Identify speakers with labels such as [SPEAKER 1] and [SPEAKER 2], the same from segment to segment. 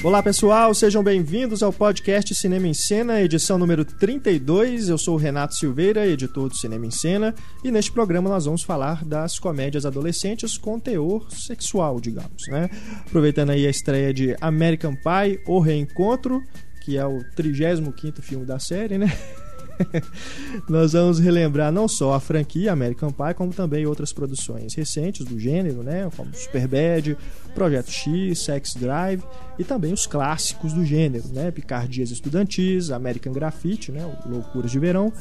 [SPEAKER 1] Olá pessoal, sejam bem-vindos ao podcast Cinema em Cena, edição número 32. Eu sou o Renato Silveira, editor do Cinema em Cena, e neste programa nós vamos falar das comédias adolescentes com teor sexual, digamos, né? Aproveitando aí a estreia de American Pie, O Reencontro, que é o 35º filme da série, né? nós vamos relembrar não só a franquia American Pie, como também outras produções recentes do gênero, né? Como Superbad, Projeto X, Sex Drive e também os clássicos do gênero, né? Picardias Estudantis, American Graffiti, né? Loucuras de Verão,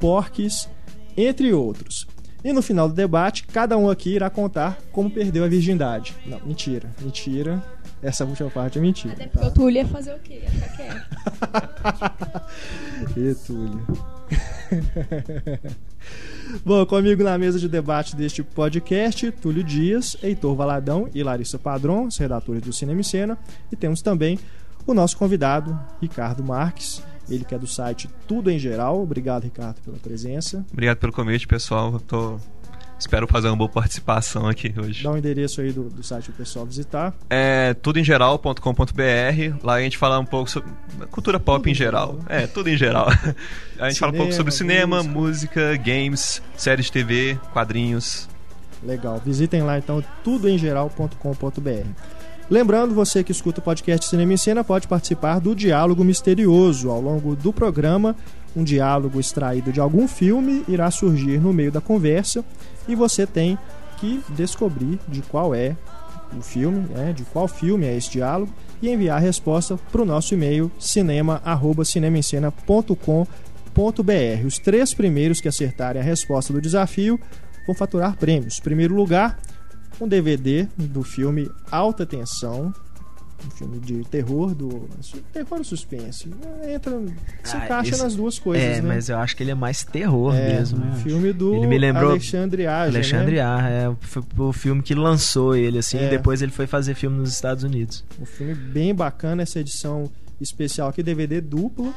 [SPEAKER 1] Porques, entre outros. E no final do debate, cada um aqui irá contar como perdeu a virgindade. Não, mentira, mentira. Essa última parte é mentira.
[SPEAKER 2] Até porque
[SPEAKER 1] tá?
[SPEAKER 2] o Túlio ia fazer o quê? Ia ficar quieto.
[SPEAKER 1] e Túlio. Bom, comigo na mesa de debate deste podcast, Túlio Dias, Heitor Valadão e Larissa Padron, os redatores do Cinema e Cena. E temos também o nosso convidado, Ricardo Marques, ele que é do site Tudo em Geral. Obrigado, Ricardo, pela presença.
[SPEAKER 3] Obrigado pelo convite, pessoal. Eu tô Espero fazer uma boa participação aqui hoje.
[SPEAKER 1] Dá o um endereço aí do, do site pro pessoal visitar.
[SPEAKER 3] É tudoemgeral.com.br. Lá a gente fala um pouco sobre cultura pop tudo em geral. É, tudo em geral. A gente cinema, fala um pouco sobre cinema, música. música, games, séries de TV, quadrinhos.
[SPEAKER 1] Legal. Visitem lá então tudoemgeral.com.br. Lembrando, você que escuta o podcast Cinema em Cena pode participar do Diálogo Misterioso. Ao longo do programa, um diálogo extraído de algum filme irá surgir no meio da conversa e você tem que descobrir de qual é o filme, né, de qual filme é esse diálogo e enviar a resposta para o nosso e-mail cinema@cinemaencena.com.br. Os três primeiros que acertarem a resposta do desafio vão faturar prêmios. Primeiro lugar, um DVD do filme Alta Tensão, um filme de terror do terror suspense entra se ah, encaixa esse, nas duas coisas
[SPEAKER 4] é
[SPEAKER 1] né?
[SPEAKER 4] mas eu acho que ele é mais terror é, mesmo
[SPEAKER 1] um filme do
[SPEAKER 4] ele me lembrou
[SPEAKER 1] Alexandre Aja
[SPEAKER 4] Alexandre
[SPEAKER 1] né?
[SPEAKER 4] Aja é foi o filme que lançou ele assim é. e depois ele foi fazer filme nos Estados Unidos
[SPEAKER 1] um filme bem bacana essa edição especial aqui DVD duplo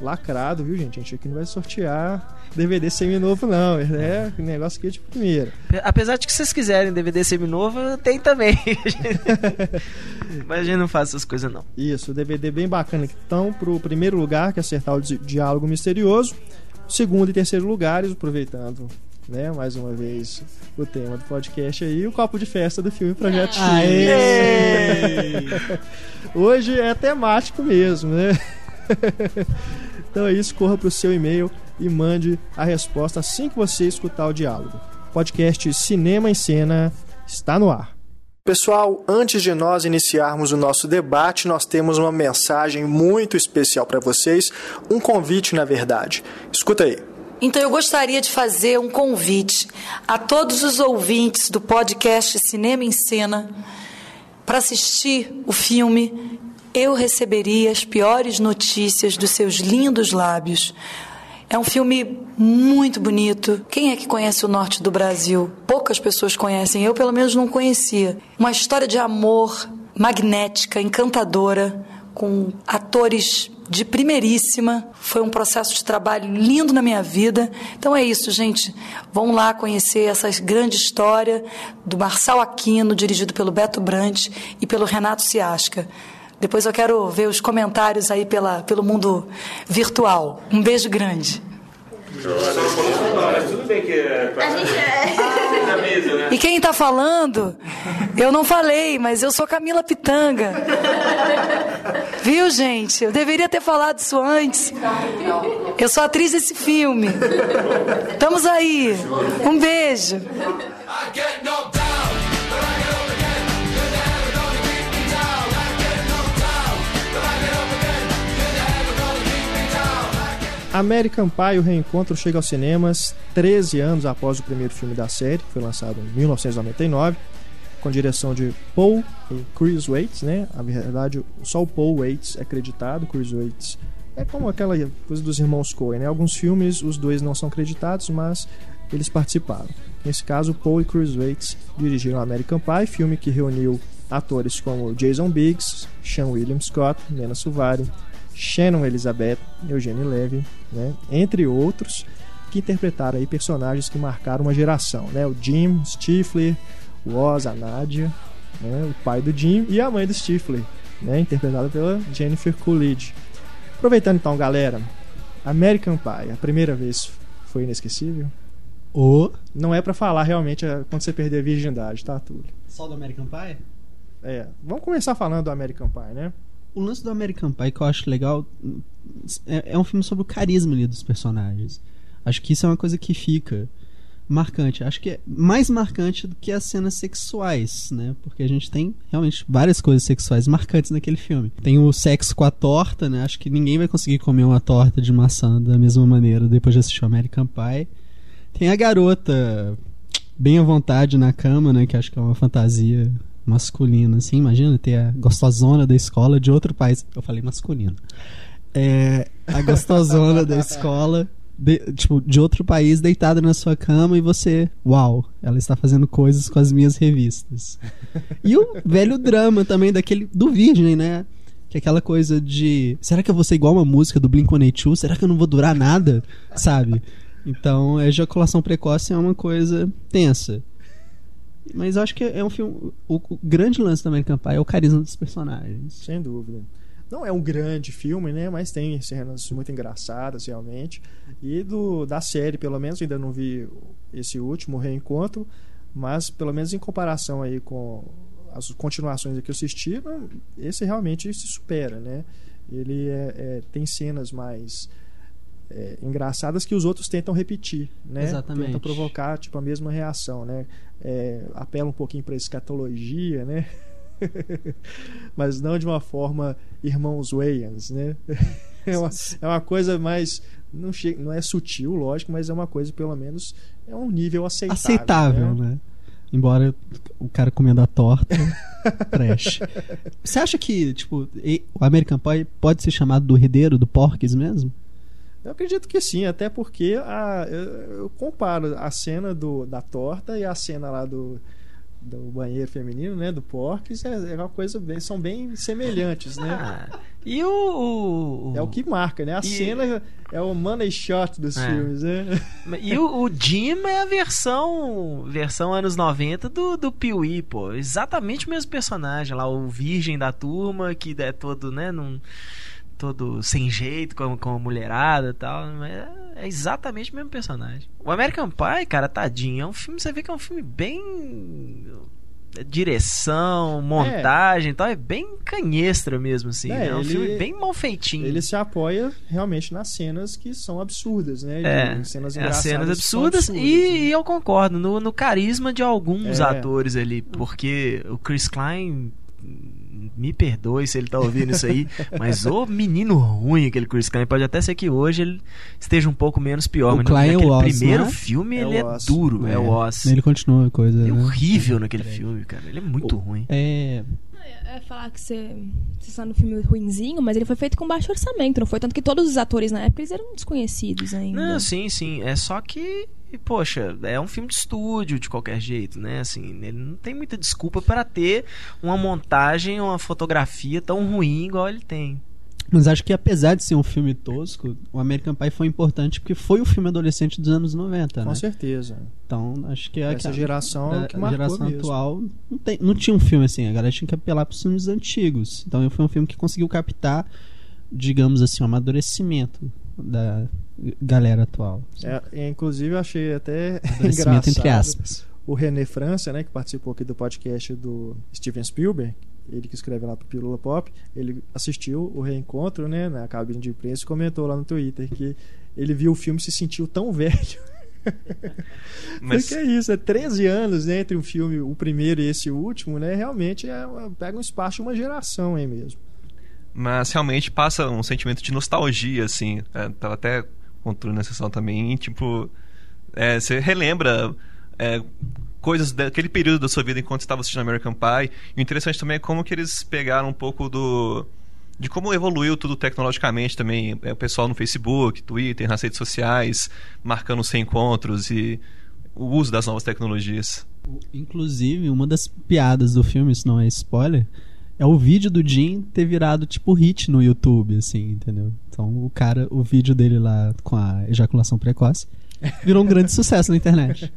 [SPEAKER 1] lacrado, viu, gente? A gente aqui não vai sortear DVD seminovo, não. É negócio aqui de primeira.
[SPEAKER 4] Apesar de que vocês quiserem DVD seminovo, tem também. Mas a gente não faz essas coisas, não.
[SPEAKER 1] Isso, DVD bem bacana. Então, pro primeiro lugar, que é acertar o diálogo misterioso. Segundo e terceiro lugares, aproveitando né, mais uma vez o tema do podcast aí, o copo de festa do filme Projeto X. Hoje é temático mesmo, né? então é isso, corra para o seu e-mail e mande a resposta assim que você escutar o diálogo. Podcast Cinema em Cena está no ar. Pessoal, antes de nós iniciarmos o nosso debate, nós temos uma mensagem muito especial para vocês, um convite, na verdade. Escuta aí.
[SPEAKER 5] Então eu gostaria de fazer um convite a todos os ouvintes do podcast Cinema em Cena para assistir o filme eu receberia as piores notícias dos seus lindos lábios. É um filme muito bonito. Quem é que conhece o norte do Brasil? Poucas pessoas conhecem, eu pelo menos não conhecia. Uma história de amor magnética, encantadora, com atores de primeiríssima. Foi um processo de trabalho lindo na minha vida. Então é isso, gente. Vamos lá conhecer essa grande história do Marçal Aquino, dirigido pelo Beto Brandt e pelo Renato Ciasca. Depois eu quero ver os comentários aí pela, pelo mundo virtual. Um beijo grande. É. E quem está falando, eu não falei, mas eu sou Camila Pitanga. Viu, gente? Eu deveria ter falado isso antes. Eu sou atriz desse filme. Estamos aí. Um beijo.
[SPEAKER 1] American Pie, o reencontro chega aos cinemas 13 anos após o primeiro filme da série, que foi lançado em 1999, com direção de Paul e Chris Waits, né? Na verdade, só o Paul Waits é acreditado, Chris Waits é como aquela coisa dos irmãos Coen, né? Alguns filmes os dois não são acreditados, mas eles participaram. Nesse caso, Paul e Chris Waits dirigiram American Pie, filme que reuniu atores como Jason Biggs, Sean William Scott, Nena Suvari, Shannon Elizabeth, Eugene Levy, né? entre outros, que interpretaram aí personagens que marcaram uma geração, né? O Jim Stifler, o Oz, a Nadia, né? o pai do Jim e a mãe do Stifler, né, interpretada pela Jennifer Coolidge. Aproveitando então, galera, American Pie, a primeira vez foi inesquecível?
[SPEAKER 6] O
[SPEAKER 1] Não é pra falar realmente é, quando você perder a virgindade, tá, Túlio?
[SPEAKER 6] só do American Pie?
[SPEAKER 1] É, vamos começar falando do American Pie, né?
[SPEAKER 6] O lance do American Pie que eu acho legal é, é um filme sobre o carisma ali dos personagens. Acho que isso é uma coisa que fica marcante. Acho que é mais marcante do que as cenas sexuais, né? Porque a gente tem realmente várias coisas sexuais marcantes naquele filme. Tem o sexo com a torta, né? Acho que ninguém vai conseguir comer uma torta de maçã da mesma maneira depois de assistir American Pie. Tem a garota bem à vontade na cama, né? Que acho que é uma fantasia masculina, assim. Imagina ter a gostosona da escola de outro país. Eu falei masculino. É, a gostosona da escola, de, tipo, de outro país, deitada na sua cama e você, uau, ela está fazendo coisas com as minhas revistas. E o velho drama também daquele do Virgem, né? Que é aquela coisa de, será que eu vou ser igual uma música do Blink-182? Será que eu não vou durar nada? Sabe? Então, a ejaculação precoce é uma coisa tensa. Mas eu acho que é um filme. O, grande lance do American Pie é o carisma dos personagens.
[SPEAKER 1] Sem dúvida. Não é um grande filme, né? Mas tem cenas muito engraçadas, realmente. E do, da série, pelo menos, ainda não vi esse último reencontro. Mas, pelo menos em comparação aí com as continuações que eu assisti, esse realmente se supera, né? Ele é- é- tem cenas mais é, engraçadas que os outros tentam repetir, né?
[SPEAKER 6] Exatamente.
[SPEAKER 1] Tentam provocar tipo a mesma reação, né? É, apela um pouquinho para escatologia, né? Mas não de uma forma irmãos Wayans, né? É uma, é uma coisa mais não, che- não é sutil, lógico, mas é uma coisa pelo menos é um nível aceitável.
[SPEAKER 6] Aceitável,
[SPEAKER 1] né?
[SPEAKER 6] né? Embora o cara comendo a torta trash. Você acha que, tipo, o American Pie pode ser chamado do herdeiro do Porques mesmo?
[SPEAKER 1] Eu acredito que sim, até porque a, eu, eu comparo a cena do, da torta e a cena lá do, do banheiro feminino, né? Do Porques, é, é uma coisa bem, são bem semelhantes, né?
[SPEAKER 4] Ah, e o, o-
[SPEAKER 1] É o que marca, né? A
[SPEAKER 4] E-
[SPEAKER 1] cena é o money shot dos
[SPEAKER 4] É.
[SPEAKER 1] filmes, né?
[SPEAKER 4] E o, o Jim é a versão versão anos 90 do, do Pee-wee, pô. Exatamente o mesmo personagem lá, o virgem da turma, que é todo, né, num, todo sem jeito, com, com a mulherada e tal. É, é exatamente o mesmo personagem. O American Pie, cara, tadinho, é um filme, você vê que é um filme bem... Direção, montagem e tal, é bem canhestra mesmo, assim.
[SPEAKER 1] É,
[SPEAKER 4] É, um
[SPEAKER 1] ele-
[SPEAKER 4] filme bem mal feitinho.
[SPEAKER 1] Ele se apoia realmente nas cenas que são absurdas, né? De
[SPEAKER 4] É,
[SPEAKER 1] cenas
[SPEAKER 4] é,
[SPEAKER 1] engraçadas.
[SPEAKER 4] cenas absurdas,
[SPEAKER 1] absurdas,
[SPEAKER 4] e,
[SPEAKER 1] né?
[SPEAKER 4] eu concordo no, no carisma de alguns
[SPEAKER 1] É.
[SPEAKER 4] atores ali, porque o Chris Klein me perdoe se ele tá ouvindo isso aí, mas o menino ruim aquele Chris Klein, pode até ser que hoje ele esteja um pouco menos pior,
[SPEAKER 6] O
[SPEAKER 4] mas
[SPEAKER 6] Klein é o Oz,
[SPEAKER 4] primeiro
[SPEAKER 6] não é?
[SPEAKER 4] filme
[SPEAKER 1] É
[SPEAKER 4] ele
[SPEAKER 1] o
[SPEAKER 4] é
[SPEAKER 1] Oz.
[SPEAKER 4] duro, é, o Oz.
[SPEAKER 6] Ele continua a coisa.
[SPEAKER 4] Ele é
[SPEAKER 6] né?
[SPEAKER 4] horrível naquele filme, cara. Ele é muito ruim.
[SPEAKER 6] É,
[SPEAKER 2] É falar que você, você está no filme ruinzinho, mas ele foi feito com baixo orçamento, não foi? Tanto que todos os atores na época eles eram desconhecidos ainda.
[SPEAKER 4] Não, sim, sim. É só que, poxa, é um filme de estúdio de qualquer jeito, né? Assim, ele não tem muita desculpa para ter uma montagem, uma fotografia tão ruim igual ele tem.
[SPEAKER 6] Mas acho que apesar de ser um filme tosco, o American Pie foi importante porque foi o filme adolescente dos anos 90,
[SPEAKER 1] Com
[SPEAKER 6] né?
[SPEAKER 1] certeza.
[SPEAKER 6] Então, acho que é
[SPEAKER 1] Essa geração é o
[SPEAKER 6] da-
[SPEAKER 1] que
[SPEAKER 6] a geração
[SPEAKER 1] mesmo.
[SPEAKER 6] atual não, tem, não tinha um filme assim, a galera tinha que apelar para os filmes antigos. Então foi um filme que conseguiu captar, digamos assim, um amadurecimento da galera atual.
[SPEAKER 1] É, inclusive, eu achei até engraçado
[SPEAKER 6] entre aspas.
[SPEAKER 1] o René França, né, que participou aqui do podcast do Steven Spielberg, ele que escreve lá pro Pilula Pop, ele assistiu o reencontro, né, na cabine de imprensa e comentou lá no Twitter que ele viu o filme e se sentiu tão velho.
[SPEAKER 3] Mas
[SPEAKER 1] Porque é isso, é 13 anos né, entre um filme, o primeiro e esse último, né? Realmente é, pega um espaço de uma geração aí mesmo.
[SPEAKER 3] mas realmente passa um sentimento de nostalgia, assim. É, tava até contando na sessão também, e, tipo, é, você relembra é, coisas daquele período da sua vida enquanto estava assistindo American Pie. E o interessante também é como que eles pegaram um pouco do de como evoluiu tudo tecnologicamente também, é, o pessoal no Facebook, Twitter, nas redes sociais, marcando os reencontros e o uso das novas tecnologias.
[SPEAKER 6] Inclusive, uma das piadas do filme, isso não é spoiler, é o vídeo do Jim ter virado tipo hit no YouTube, assim, entendeu? Então o cara, o vídeo dele lá com a ejaculação precoce virou um grande sucesso na internet.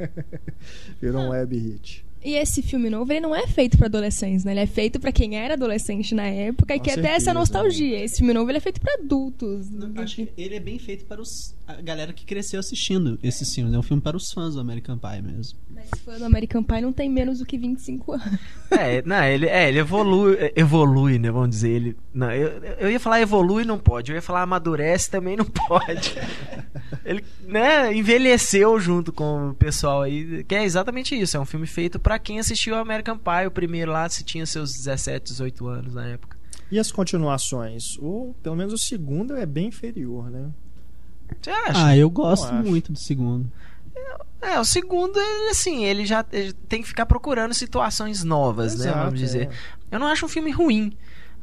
[SPEAKER 1] Virou um web hit.
[SPEAKER 2] E esse filme novo, ele não é feito pra adolescentes, né? Ele é feito pra quem era adolescente na época e quer ter
[SPEAKER 1] certeza,
[SPEAKER 2] essa nostalgia. Esse filme novo, ele é feito pra adultos.
[SPEAKER 6] Acho que ele é bem feito para os, a galera que cresceu assistindo esse filme. É um filme para os fãs do American Pie mesmo.
[SPEAKER 2] Mas fã do American Pie não tem menos do que 25 anos.
[SPEAKER 4] É, não, ele, é, ele evolui, evolui, né? Vamos dizer, ele. Não, eu, eu ia falar evolui não pode, eu ia falar amadurece também não pode. Ele, né, envelheceu junto com o pessoal aí, que é exatamente isso, é um filme feito pra quem assistiu American Pie, o primeiro lá, se tinha seus 17, 18 anos na época.
[SPEAKER 1] E as continuações? Ou pelo menos o segundo é bem inferior, né?
[SPEAKER 4] Você acha?
[SPEAKER 6] Ah, eu gosto
[SPEAKER 1] Eu
[SPEAKER 6] muito do segundo.
[SPEAKER 4] É, o segundo, ele, assim, ele já ele tem que ficar procurando situações novas, né?
[SPEAKER 1] Exato,
[SPEAKER 4] Vamos dizer.
[SPEAKER 1] é.
[SPEAKER 4] Eu não acho um filme ruim,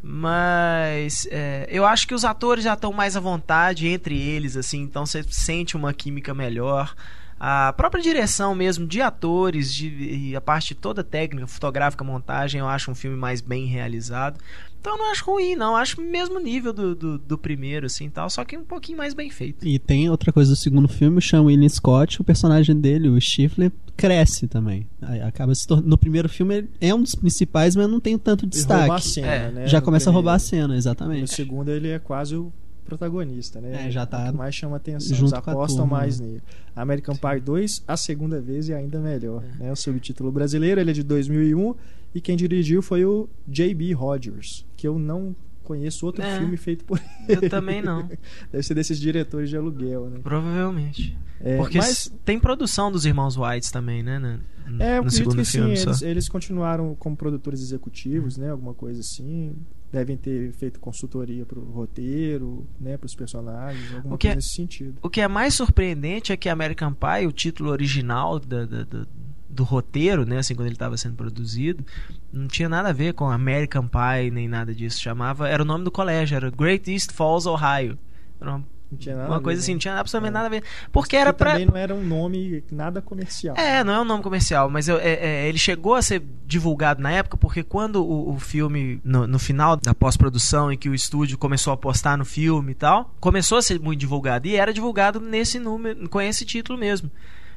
[SPEAKER 4] mas é, eu acho que os atores já estão mais à vontade entre eles, assim, então você sente uma química melhor. A própria direção mesmo de atores, de, e a parte toda técnica, fotográfica, montagem, eu acho um filme mais bem realizado. Então eu não acho ruim, não. Eu acho o mesmo nível do, do, do primeiro, assim, tal, só que um pouquinho mais bem feito.
[SPEAKER 6] E tem outra coisa do segundo filme, o Sean William Scott, o personagem dele, o Stifler, cresce também. Aí acaba se tor- No primeiro filme ele é um dos principais, mas não tem tanto
[SPEAKER 1] E rouba a
[SPEAKER 6] destaque.
[SPEAKER 1] cena,
[SPEAKER 4] É.
[SPEAKER 1] né?
[SPEAKER 6] Já
[SPEAKER 1] No
[SPEAKER 6] começa a roubar a cena,
[SPEAKER 1] No
[SPEAKER 6] exatamente.
[SPEAKER 1] segundo ele é quase o protagonista, né?
[SPEAKER 6] É, já tá
[SPEAKER 1] o que mais chama atenção.
[SPEAKER 6] junto
[SPEAKER 1] Eles apostam
[SPEAKER 6] turma,
[SPEAKER 1] mais
[SPEAKER 6] né?
[SPEAKER 1] nele. American Pie 2, a segunda vez e ainda melhor.
[SPEAKER 6] É.
[SPEAKER 1] Né? O subtítulo brasileiro, ele é de 2001 e quem dirigiu foi o J.B. Rogers, que eu não conheço outro
[SPEAKER 4] É.
[SPEAKER 1] filme feito por
[SPEAKER 4] Eu também não,
[SPEAKER 1] Deve ser desses diretores de aluguel, né?
[SPEAKER 4] provavelmente.
[SPEAKER 1] É,
[SPEAKER 4] Porque
[SPEAKER 1] mas
[SPEAKER 4] tem produção dos irmãos Whites também, né? No, no
[SPEAKER 1] É, eu acredito
[SPEAKER 4] segundo
[SPEAKER 1] que sim,
[SPEAKER 4] filme só.
[SPEAKER 1] eles, eles continuaram como produtores executivos, né? Alguma coisa assim. Devem ter feito consultoria pro roteiro, né? Pros personagens, alguma
[SPEAKER 4] O que
[SPEAKER 1] coisa
[SPEAKER 4] é-
[SPEAKER 1] nesse sentido.
[SPEAKER 4] O que é mais surpreendente é que American Pie, o título original da- da- da- do roteiro, né, assim, quando ele estava sendo produzido, não tinha nada a ver com American Pie nem nada disso. Chamava, era o nome do colégio, era Great East Falls, Ohio. Era uma,
[SPEAKER 1] Não tinha nada
[SPEAKER 4] uma coisa assim,
[SPEAKER 1] né?
[SPEAKER 4] não tinha absolutamente
[SPEAKER 1] É.
[SPEAKER 4] nada a ver. Porque era pra.
[SPEAKER 1] também não era um nome nada comercial.
[SPEAKER 4] É, não é um nome comercial, mas eu- é- é, ele chegou a ser divulgado na época porque quando o, o filme, no, no final da pós-produção, em que o estúdio começou a apostar no filme e tal, começou a ser muito divulgado. E era divulgado nesse número, com esse título mesmo.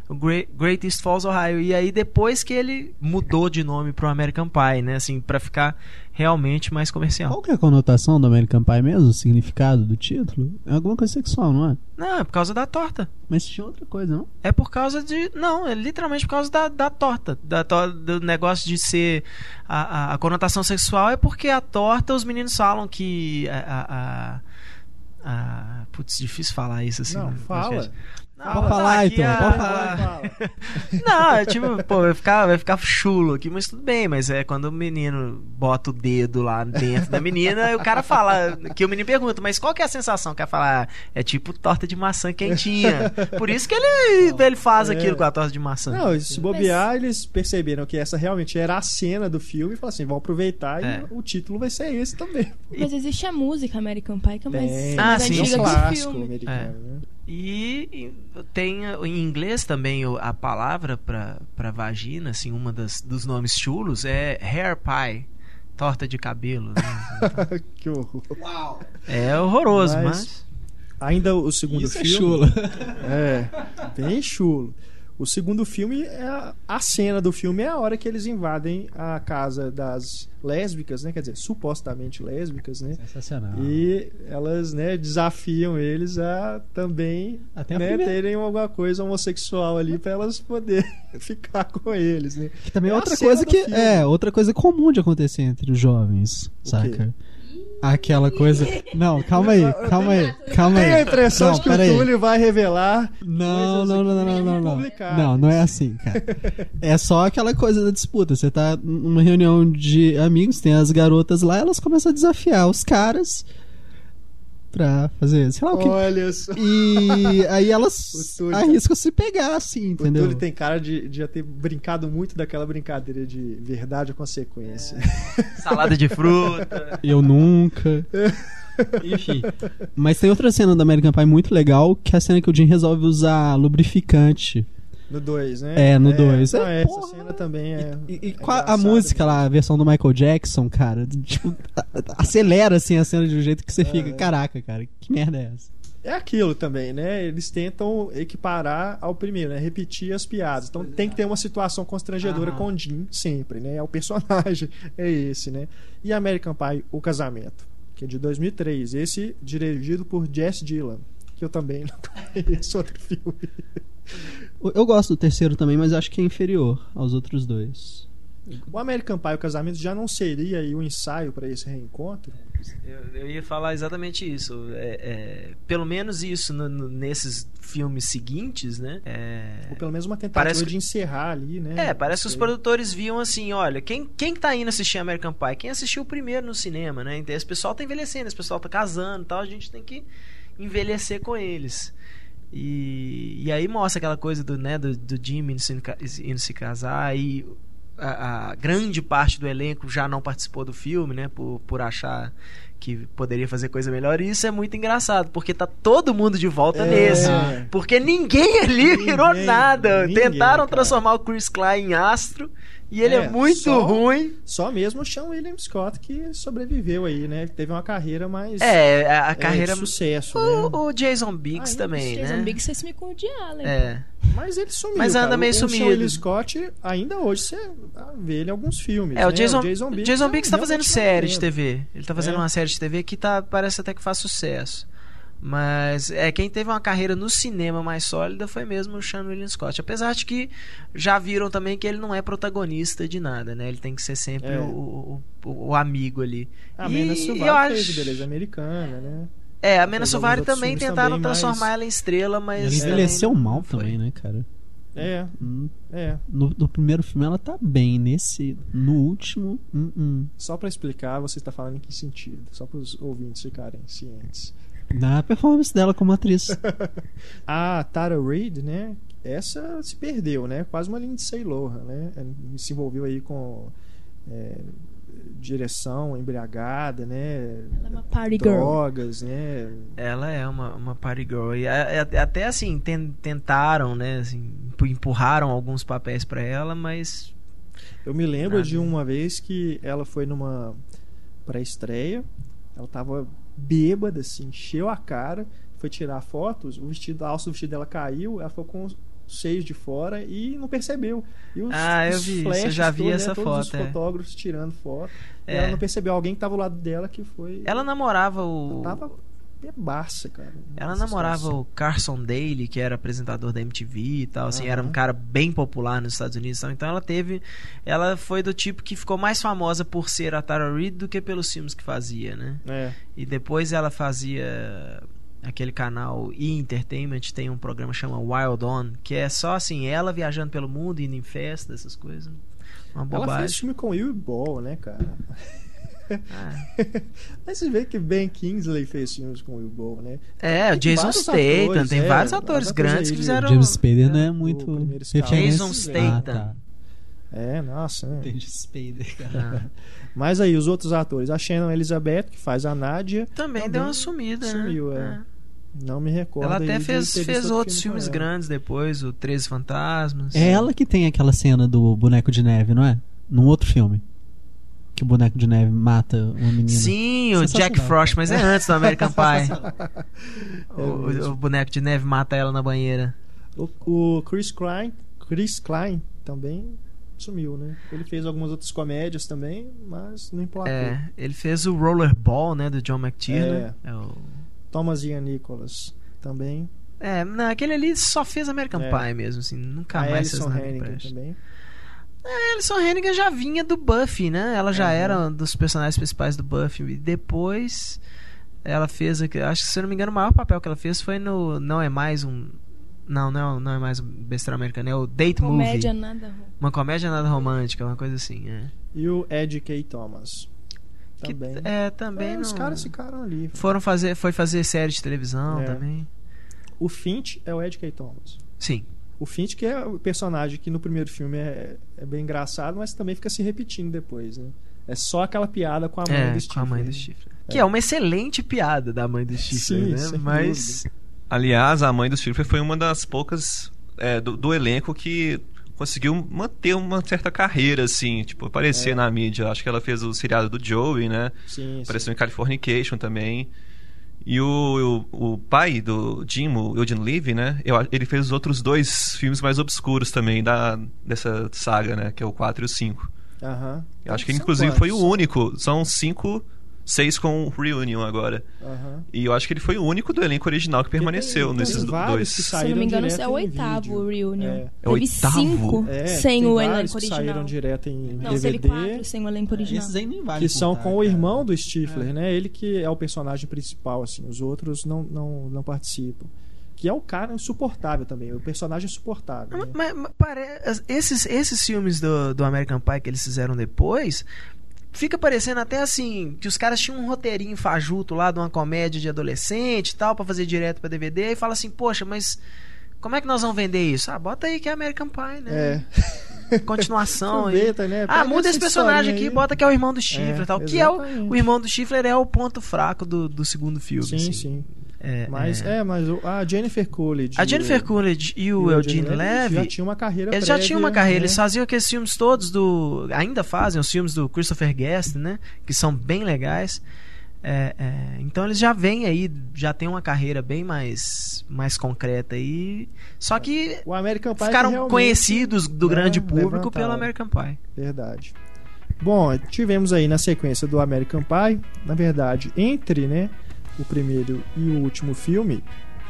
[SPEAKER 4] O Great, Great East Falls, Ohio. E aí depois que ele mudou de nome pro American Pie, né? Assim, pra ficar realmente mais comercial.
[SPEAKER 6] Qual que é a conotação do American Pie mesmo? O significado do título? É alguma coisa sexual, não é?
[SPEAKER 4] Não, é por causa da torta.
[SPEAKER 6] Mas tinha outra coisa, não?
[SPEAKER 4] É por causa de. Não, é literalmente por causa da, da torta. Da, to- do negócio de ser. A, a, a conotação sexual é porque a torta, os meninos falam que. A, a, a- a- putz, difícil falar isso assim.
[SPEAKER 1] Não, fala.
[SPEAKER 4] Não,
[SPEAKER 6] Pode
[SPEAKER 4] vou
[SPEAKER 6] falar, então,
[SPEAKER 4] a-
[SPEAKER 6] pode
[SPEAKER 1] Fala, fala.
[SPEAKER 4] Não, é tipo, pô, vai ficar, vai ficar chulo aqui, mas tudo bem, mas é quando o menino bota o dedo lá dentro da menina, e o cara fala, que o menino pergunta, mas qual que é a sensação? O cara fala, ah, é tipo torta de maçã quentinha. Por isso que ele, ele faz
[SPEAKER 1] É.
[SPEAKER 4] aquilo com a torta de maçã.
[SPEAKER 1] Não, se bobear, eles perceberam que essa realmente era a cena do filme e falaram assim: vão aproveitar
[SPEAKER 4] É.
[SPEAKER 1] e o título vai ser esse também.
[SPEAKER 2] Mas existe a música American Pie, que é mais,
[SPEAKER 4] Ah,
[SPEAKER 2] mais
[SPEAKER 4] sim.
[SPEAKER 1] é um
[SPEAKER 2] antiga que o
[SPEAKER 1] clássico
[SPEAKER 2] filme.
[SPEAKER 1] americano, né?
[SPEAKER 4] E, tem em inglês também a palavra pra, pra vagina, assim, uma das, dos nomes chulos é hair pie, torta de cabelo. né?
[SPEAKER 1] que horror.
[SPEAKER 4] é horroroso,
[SPEAKER 1] Mas-
[SPEAKER 4] mas...
[SPEAKER 1] Ainda o segundo
[SPEAKER 6] Isso é
[SPEAKER 1] filme.
[SPEAKER 6] chulo.
[SPEAKER 1] É, bem chulo. O segundo filme é a, a cena do filme é a hora que eles invadem a casa das lésbicas, né? Quer dizer, supostamente lésbicas, né?
[SPEAKER 6] Sensacional.
[SPEAKER 1] E elas, né, desafiam eles a também
[SPEAKER 6] Até
[SPEAKER 1] né,
[SPEAKER 6] primeira-
[SPEAKER 1] terem alguma coisa homossexual ali pra elas poderem ficar com eles, né?
[SPEAKER 6] Que também é
[SPEAKER 1] É
[SPEAKER 6] outra coisa que
[SPEAKER 1] filme.
[SPEAKER 6] é outra coisa comum de acontecer entre os jovens,
[SPEAKER 1] O
[SPEAKER 6] saca? Aquela coisa. Não, calma aí, calma aí, calma aí.
[SPEAKER 1] Tem a impressão
[SPEAKER 6] não,
[SPEAKER 1] de que o. Túlio vai revelar.
[SPEAKER 6] Não, não, não, não, não, não. Não, não é assim, cara. É só aquela coisa da disputa. Você tá numa reunião de amigos, tem as garotas lá, elas começam a desafiar os caras pra fazer, sei lá o que.
[SPEAKER 1] Olha só.
[SPEAKER 6] E aí
[SPEAKER 1] O
[SPEAKER 6] elas
[SPEAKER 1] Túlio,
[SPEAKER 6] arriscam se pegar, assim,
[SPEAKER 1] O
[SPEAKER 6] entendeu?
[SPEAKER 1] Túlio tem cara de, de já ter brincado muito daquela brincadeira de verdade ou consequência.
[SPEAKER 4] Salada de fruta.
[SPEAKER 6] Eu nunca. Enfim. Mas tem outra cena do American Pie muito legal, que é a cena que o Jim resolve usar lubrificante.
[SPEAKER 1] No 2, né?
[SPEAKER 6] É, no dois.
[SPEAKER 1] não,
[SPEAKER 6] É,
[SPEAKER 1] essa
[SPEAKER 6] porra.
[SPEAKER 1] cena também é.
[SPEAKER 6] E, e
[SPEAKER 1] é
[SPEAKER 6] com a, música
[SPEAKER 1] mesmo.
[SPEAKER 6] lá, a versão do Michael Jackson, cara, tipo, acelera assim a cena de um jeito que você fica,
[SPEAKER 1] é.
[SPEAKER 6] caraca, cara, que merda é essa?
[SPEAKER 1] é aquilo também, né? Eles tentam equiparar ao primeiro, né? Repetir as piadas. Então tem que ter uma situação constrangedora
[SPEAKER 4] Aham.
[SPEAKER 1] com o Jim sempre, né? É o personagem, é esse, né? E American Pie, O Casamento, que é de 2003. Esse dirigido por Jess Dillon, que eu também não conheço outro filme.
[SPEAKER 6] Eu gosto do terceiro também, mas acho que é inferior aos outros dois.
[SPEAKER 1] O American Pie, O Casamento, já não seria aí o ensaio para esse reencontro?
[SPEAKER 4] Eu, eu ia falar exatamente isso. É, é, pelo menos isso no- no- nesses filmes seguintes, né? É,
[SPEAKER 1] Ou pelo menos uma tentativa
[SPEAKER 4] que-
[SPEAKER 1] de encerrar ali, né?
[SPEAKER 4] É, parece que os produtores viam assim, olha, quem, quem que tá indo assistir American Pie? Quem assistiu o primeiro no cinema, né? Então, esse pessoal tá envelhecendo, esse pessoal tá casando e tal, a gente tem que envelhecer com eles. E, e aí mostra aquela coisa do, né, do, do Jimmy indo se, indo se casar e a, a grande parte do elenco já não participou do filme, né? Por, por achar que poderia fazer coisa melhor. E isso é muito engraçado, porque tá todo mundo de volta
[SPEAKER 1] É.
[SPEAKER 4] nesse. Porque ninguém ali
[SPEAKER 1] Ninguém,
[SPEAKER 4] virou nada.
[SPEAKER 1] ninguém,
[SPEAKER 4] Tentaram
[SPEAKER 1] cara.
[SPEAKER 4] transformar o Chris Klein em astro. E ele é,
[SPEAKER 1] É,
[SPEAKER 4] muito
[SPEAKER 1] só-
[SPEAKER 4] ruim.
[SPEAKER 1] Só mesmo o Sean William Scott que sobreviveu aí, né? Teve uma carreira mais
[SPEAKER 4] É, a, a
[SPEAKER 1] é,
[SPEAKER 4] carreira.
[SPEAKER 1] de sucesso,
[SPEAKER 4] O,
[SPEAKER 1] né?
[SPEAKER 4] o Jason Biggs
[SPEAKER 1] Ah,
[SPEAKER 4] também,
[SPEAKER 2] Jason
[SPEAKER 4] né?
[SPEAKER 2] Biggs você sumiu com o de Allen.
[SPEAKER 4] É.
[SPEAKER 1] Mas ele sumiu.
[SPEAKER 4] Mas anda
[SPEAKER 1] cara.
[SPEAKER 4] meio
[SPEAKER 1] o, O Sean
[SPEAKER 4] sumido.
[SPEAKER 1] William Scott, ainda hoje você vê ele em alguns filmes.
[SPEAKER 4] É, o
[SPEAKER 1] né?
[SPEAKER 4] Jason,
[SPEAKER 1] Jason Biggs,
[SPEAKER 4] Jason
[SPEAKER 1] é
[SPEAKER 4] Biggs tá fazendo série de. TV. Ele tá fazendo
[SPEAKER 1] É.
[SPEAKER 4] uma série de TV que tá, parece até que faz sucesso. Mas é quem teve uma carreira no cinema mais sólida foi mesmo o Sean William Scott. Apesar de que já viram também que ele não é protagonista de nada, né? Ele tem que ser sempre
[SPEAKER 1] É.
[SPEAKER 4] o, o, o- amigo ali.
[SPEAKER 1] A
[SPEAKER 4] E
[SPEAKER 1] Mena
[SPEAKER 4] eu
[SPEAKER 1] Suvari fez
[SPEAKER 4] acho-
[SPEAKER 1] o Beleza Americana, né?
[SPEAKER 4] É, a Mena também tentaram
[SPEAKER 1] também, mas-
[SPEAKER 4] transformar ela em estrela, mas.
[SPEAKER 6] Ela
[SPEAKER 4] também
[SPEAKER 6] envelheceu
[SPEAKER 4] não
[SPEAKER 6] mal também, né, cara?
[SPEAKER 1] É,
[SPEAKER 6] Hum,
[SPEAKER 1] é.
[SPEAKER 6] No, no primeiro filme ela tá bem, nesse. No último. hum, hum.
[SPEAKER 1] Só pra explicar, você está falando em que sentido? Só para os ouvintes ficarem cientes.
[SPEAKER 6] Na performance dela como atriz.
[SPEAKER 1] A Tara Reid, né? Essa se perdeu, né? Quase uma Lindsay Lohan, né? Ela Se envolveu aí com é, direção embriagada, né?
[SPEAKER 2] Ela é uma party girl.
[SPEAKER 1] Drogas, né?
[SPEAKER 4] Ela é uma, uma party girl. E a- a- até assim, ten- tentaram, né? Assim, empu- empurraram alguns papéis pra ela, mas.
[SPEAKER 1] Eu me lembro
[SPEAKER 4] Nada.
[SPEAKER 1] de uma vez que ela foi numa pré-estreia, ela tava bêbada, assim, encheu a cara, foi tirar fotos, o vestido, a alça do vestido dela caiu, ela ficou com os seios de fora e não percebeu. E os,
[SPEAKER 4] Ah, eu
[SPEAKER 1] os
[SPEAKER 4] vi isso, eu já vi
[SPEAKER 1] todos,
[SPEAKER 4] essa
[SPEAKER 1] né,
[SPEAKER 4] foto,
[SPEAKER 1] os
[SPEAKER 4] é.
[SPEAKER 1] fotógrafos tirando foto.
[SPEAKER 4] É.
[SPEAKER 1] ela não percebeu alguém que tava ao lado dela que foi.
[SPEAKER 4] Ela namorava o.
[SPEAKER 1] Tava bebaça, cara.
[SPEAKER 4] Ela
[SPEAKER 1] nessa
[SPEAKER 4] namorava
[SPEAKER 1] situação.
[SPEAKER 4] o Carson Daly, que era apresentador da MTV e tal, assim, era um cara bem popular nos Estados Unidos, e tal. então ela teve, ela foi do tipo que ficou mais famosa por ser a Tara Reid do que pelos filmes que fazia, né?
[SPEAKER 1] É.
[SPEAKER 4] E depois ela fazia aquele canal E Entertainment, tem um programa chama Wild On, que é só assim, ela viajando pelo mundo, indo em festa, essas coisas. Uma
[SPEAKER 1] Ela fez
[SPEAKER 4] bobagem.
[SPEAKER 1] filme com Will Ball, né, cara?
[SPEAKER 4] Ah.
[SPEAKER 1] Mas você vê que Ben Kingsley fez filmes com Will Ball, né?
[SPEAKER 4] É, o Jason Statham, tem
[SPEAKER 1] é,
[SPEAKER 4] vários atores grandes
[SPEAKER 1] aí
[SPEAKER 4] que fizeram.
[SPEAKER 6] James Spader não é muito.
[SPEAKER 4] Jason Statham.
[SPEAKER 6] Ah, tá.
[SPEAKER 1] É, nossa. né?
[SPEAKER 6] Entendi, Spader, cara.
[SPEAKER 4] Ah.
[SPEAKER 1] Mas aí, os outros atores. A Shannon Elizabeth, que faz a Nádia,
[SPEAKER 4] Também,
[SPEAKER 1] Também
[SPEAKER 4] deu uma sumida,
[SPEAKER 1] sumiu,
[SPEAKER 4] né?
[SPEAKER 1] é. não me recordo.
[SPEAKER 4] Ela até fez, fez outros
[SPEAKER 1] filme
[SPEAKER 4] filmes grandes depois, o Treze Fantasmas.
[SPEAKER 6] É ela que tem aquela cena do boneco de neve, não é? Num outro filme. Que o boneco de neve mata uma menina.
[SPEAKER 4] Sim, o Jack. Frost, mas é antes do American Pie.
[SPEAKER 1] É
[SPEAKER 4] o, o boneco de neve mata ela na banheira.
[SPEAKER 1] O, o Chris Klein, Chris Klein também sumiu, né? Ele fez algumas outras comédias também, mas não emplacou.
[SPEAKER 4] É, ele fez o Rollerball, né, do John McTiernan.
[SPEAKER 1] É.
[SPEAKER 4] É, o...
[SPEAKER 1] Thomas Ian Nicholas também.
[SPEAKER 4] é não, aquele ali só fez American
[SPEAKER 1] É.
[SPEAKER 4] Pie mesmo, assim, nunca
[SPEAKER 1] a
[SPEAKER 4] mais fez
[SPEAKER 1] Alison
[SPEAKER 4] nada
[SPEAKER 1] também.
[SPEAKER 4] A Alison Hannigan já vinha do Buffy, né? Ela já
[SPEAKER 1] Aham.
[SPEAKER 4] era um dos personagens principais do Buffy. E depois ela fez, acho que se eu não me engano, o maior papel que ela fez foi no Não é mais um não, não, é- não é mais um besteira americano, é o Date
[SPEAKER 2] Comédia
[SPEAKER 4] Movie.
[SPEAKER 2] nada.
[SPEAKER 4] Uma comédia nada romântica, uma coisa assim, é.
[SPEAKER 1] E o Ed K. Thomas.
[SPEAKER 4] Que,
[SPEAKER 1] Também.
[SPEAKER 4] é, também
[SPEAKER 1] É,
[SPEAKER 4] não...
[SPEAKER 1] Os caras ficaram ali.
[SPEAKER 4] foram fazer, foi fazer série de televisão
[SPEAKER 1] É.
[SPEAKER 4] também.
[SPEAKER 1] O Finch é o Ed K. Thomas.
[SPEAKER 4] Sim.
[SPEAKER 1] O Finch, que é o personagem que no primeiro filme é, é bem engraçado, mas também fica se repetindo depois, né? É só aquela piada com a mãe
[SPEAKER 4] é,
[SPEAKER 1] do
[SPEAKER 4] com
[SPEAKER 1] Steve.
[SPEAKER 4] a mãe do Stifler. Que é uma excelente piada da mãe do Stifler,
[SPEAKER 1] Sim,
[SPEAKER 4] né?
[SPEAKER 1] sem
[SPEAKER 4] Mas
[SPEAKER 3] Aliás, a mãe do Stifler foi uma das poucas é, do, do elenco que conseguiu manter uma certa carreira, assim, tipo, aparecer
[SPEAKER 1] É.
[SPEAKER 3] na mídia. Acho que ela fez o seriado do Joey, né?
[SPEAKER 1] Sim, sim.
[SPEAKER 3] Apareceu em Californication também. E o, o, o pai do Jim, o Eugene Levy, né? eu- ele fez os outros dois filmes mais obscuros também da, dessa saga, né? Que é o 4 e o 5.
[SPEAKER 1] Aham.
[SPEAKER 3] Eu acho que inclusive foi o
[SPEAKER 1] quantos?
[SPEAKER 3] único. São cinco, seis com o Reunion agora.
[SPEAKER 1] Aham.
[SPEAKER 3] E eu acho que ele foi o único do elenco original que permaneceu
[SPEAKER 1] tem-
[SPEAKER 3] nesses dois.
[SPEAKER 1] que
[SPEAKER 2] Se não me engano, é o oitavo
[SPEAKER 1] vídeo.
[SPEAKER 2] Reunion.
[SPEAKER 1] É.
[SPEAKER 3] É
[SPEAKER 2] Teve
[SPEAKER 3] oitavo?
[SPEAKER 2] cinco
[SPEAKER 1] É,
[SPEAKER 2] sem o elenco
[SPEAKER 1] que
[SPEAKER 2] original.
[SPEAKER 1] saíram direto em
[SPEAKER 2] Não,
[SPEAKER 1] DVD.
[SPEAKER 2] teve quatro sem o elenco original.
[SPEAKER 6] Esses aí nem vale
[SPEAKER 1] que são
[SPEAKER 6] contar,
[SPEAKER 1] com o
[SPEAKER 6] cara.
[SPEAKER 1] irmão do Stifler, né? Ele que é o personagem principal, assim. Os outros não, não, não participam. Que é o cara insuportável também, o personagem insuportável. né?
[SPEAKER 4] Mas, mas pare- esses, esses filmes do, do American Pie que eles fizeram depois, fica parecendo até assim, que os caras tinham um roteirinho fajuto lá de uma comédia de adolescente e tal, pra fazer direto pra DVD, e fala assim, poxa, mas como é que nós vamos vender isso? Ah, bota aí que é American Pie, né?
[SPEAKER 1] É.
[SPEAKER 4] Continuação aí.
[SPEAKER 1] Aproveita, né?
[SPEAKER 4] Ah, muda esse personagem aqui,
[SPEAKER 1] aí.
[SPEAKER 4] bota que é o irmão do Chifre
[SPEAKER 1] É,
[SPEAKER 4] e tal. Que é o,
[SPEAKER 1] exatamente.
[SPEAKER 4] o irmão do Chifre é o ponto fraco do, do segundo filme.
[SPEAKER 1] Sim,
[SPEAKER 4] assim.
[SPEAKER 1] sim.
[SPEAKER 4] É,
[SPEAKER 1] Mas,
[SPEAKER 4] é.
[SPEAKER 1] é, mas a Jennifer Coolidge.
[SPEAKER 4] A
[SPEAKER 1] e
[SPEAKER 4] Jennifer Coolidge e
[SPEAKER 1] e
[SPEAKER 4] o Eugene
[SPEAKER 1] já
[SPEAKER 4] Levy
[SPEAKER 1] tinham uma carreira
[SPEAKER 4] Eles já
[SPEAKER 1] prévia,
[SPEAKER 4] tinham uma carreira,
[SPEAKER 1] né?
[SPEAKER 4] eles faziam aqueles filmes todos do. Ainda fazem os filmes do Christopher Guest, né? Que são bem legais. É, é, então eles já vêm aí, já tem uma carreira bem mais, mais concreta aí. Só que
[SPEAKER 1] O American Pie
[SPEAKER 4] ficaram conhecidos do
[SPEAKER 1] né,
[SPEAKER 4] grande público
[SPEAKER 1] levantaram.
[SPEAKER 4] pelo American Pie.
[SPEAKER 1] Verdade. Bom, tivemos aí na sequência do American Pie, na verdade, entre né, o primeiro e o último filme,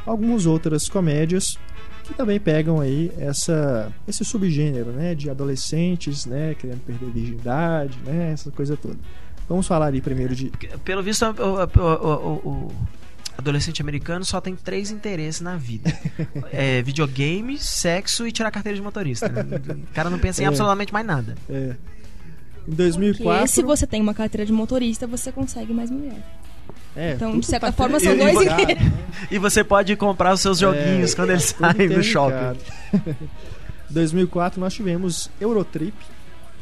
[SPEAKER 1] algumas outras comédias que também pegam aí essa, esse subgênero né, de adolescentes né, querendo perder a virgindade, né, essa coisa toda. Vamos falar aí primeiro de.
[SPEAKER 4] Pelo visto, o, o- o- adolescente americano só tem três interesses na vida: é, videogame, sexo e tirar carteira de motorista. né? O cara não pensa em
[SPEAKER 1] É.
[SPEAKER 4] absolutamente mais nada.
[SPEAKER 1] É, em
[SPEAKER 2] Porque
[SPEAKER 1] 2004.
[SPEAKER 2] se você tem uma carteira de motorista, você consegue mais mulher.
[SPEAKER 1] É,
[SPEAKER 2] Então, de certa forma, são dois inteiros.
[SPEAKER 4] E você pode comprar os seus joguinhos
[SPEAKER 1] É,
[SPEAKER 4] quando eles saem do shopping.
[SPEAKER 1] interligado. 2004 nós tivemos Eurotrip,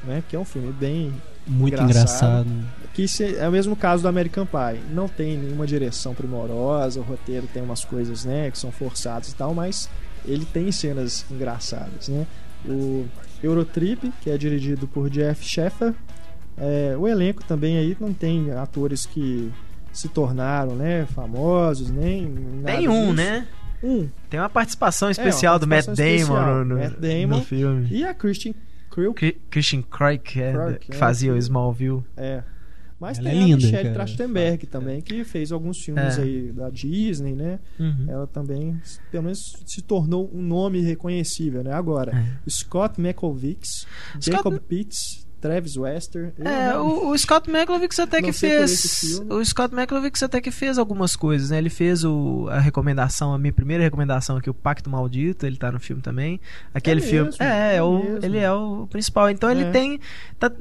[SPEAKER 1] né, que é um filme bem
[SPEAKER 6] Muito
[SPEAKER 1] Engraçado.
[SPEAKER 6] engraçado.
[SPEAKER 1] que se- é o mesmo caso do American Pie. Não tem nenhuma direção primorosa, o roteiro tem umas coisas, né, que são forçadas e tal, mas ele tem cenas engraçadas, né? O Eurotrip, que é dirigido por Jeff Sheffer, é, o elenco também aí não tem atores que se tornaram, né, famosos, nem
[SPEAKER 4] Tem um,
[SPEAKER 1] disso.
[SPEAKER 4] né?
[SPEAKER 1] Um.
[SPEAKER 4] Tem uma participação especial
[SPEAKER 1] uma
[SPEAKER 4] do Matt
[SPEAKER 1] participação
[SPEAKER 4] Damon no, no-
[SPEAKER 1] Matt Damon.
[SPEAKER 4] no filme.
[SPEAKER 1] E a Christian Krill,
[SPEAKER 4] Christian Craig, que, é,
[SPEAKER 1] Craig,
[SPEAKER 4] que
[SPEAKER 1] é,
[SPEAKER 4] fazia o
[SPEAKER 1] que-
[SPEAKER 4] Smallville.
[SPEAKER 1] É. Mas
[SPEAKER 6] Ela
[SPEAKER 1] tem
[SPEAKER 6] é
[SPEAKER 1] a
[SPEAKER 6] linda,
[SPEAKER 1] Michelle
[SPEAKER 6] cara.
[SPEAKER 1] Trachtenberg também, que fez alguns filmes
[SPEAKER 4] É.
[SPEAKER 1] aí da Disney, né?
[SPEAKER 4] Uhum.
[SPEAKER 1] Ela também, pelo menos, se tornou um nome reconhecível, né? Agora,
[SPEAKER 4] É.
[SPEAKER 1] Scott McCovix, Jacob Pitts, Travis Wester.
[SPEAKER 4] É,
[SPEAKER 1] não-
[SPEAKER 4] o, o Scott McLovix até que fez. O Scott McLovix até que fez algumas coisas, né? Ele fez o, a recomendação, a minha primeira recomendação aqui, o Pacto Maldito, ele tá no filme também. Aquele
[SPEAKER 1] É
[SPEAKER 4] filme.
[SPEAKER 1] mesmo,
[SPEAKER 4] é,
[SPEAKER 1] é
[SPEAKER 4] é o,
[SPEAKER 1] mesmo.
[SPEAKER 4] ele é o principal. Então ele
[SPEAKER 1] É.
[SPEAKER 4] tem. tá-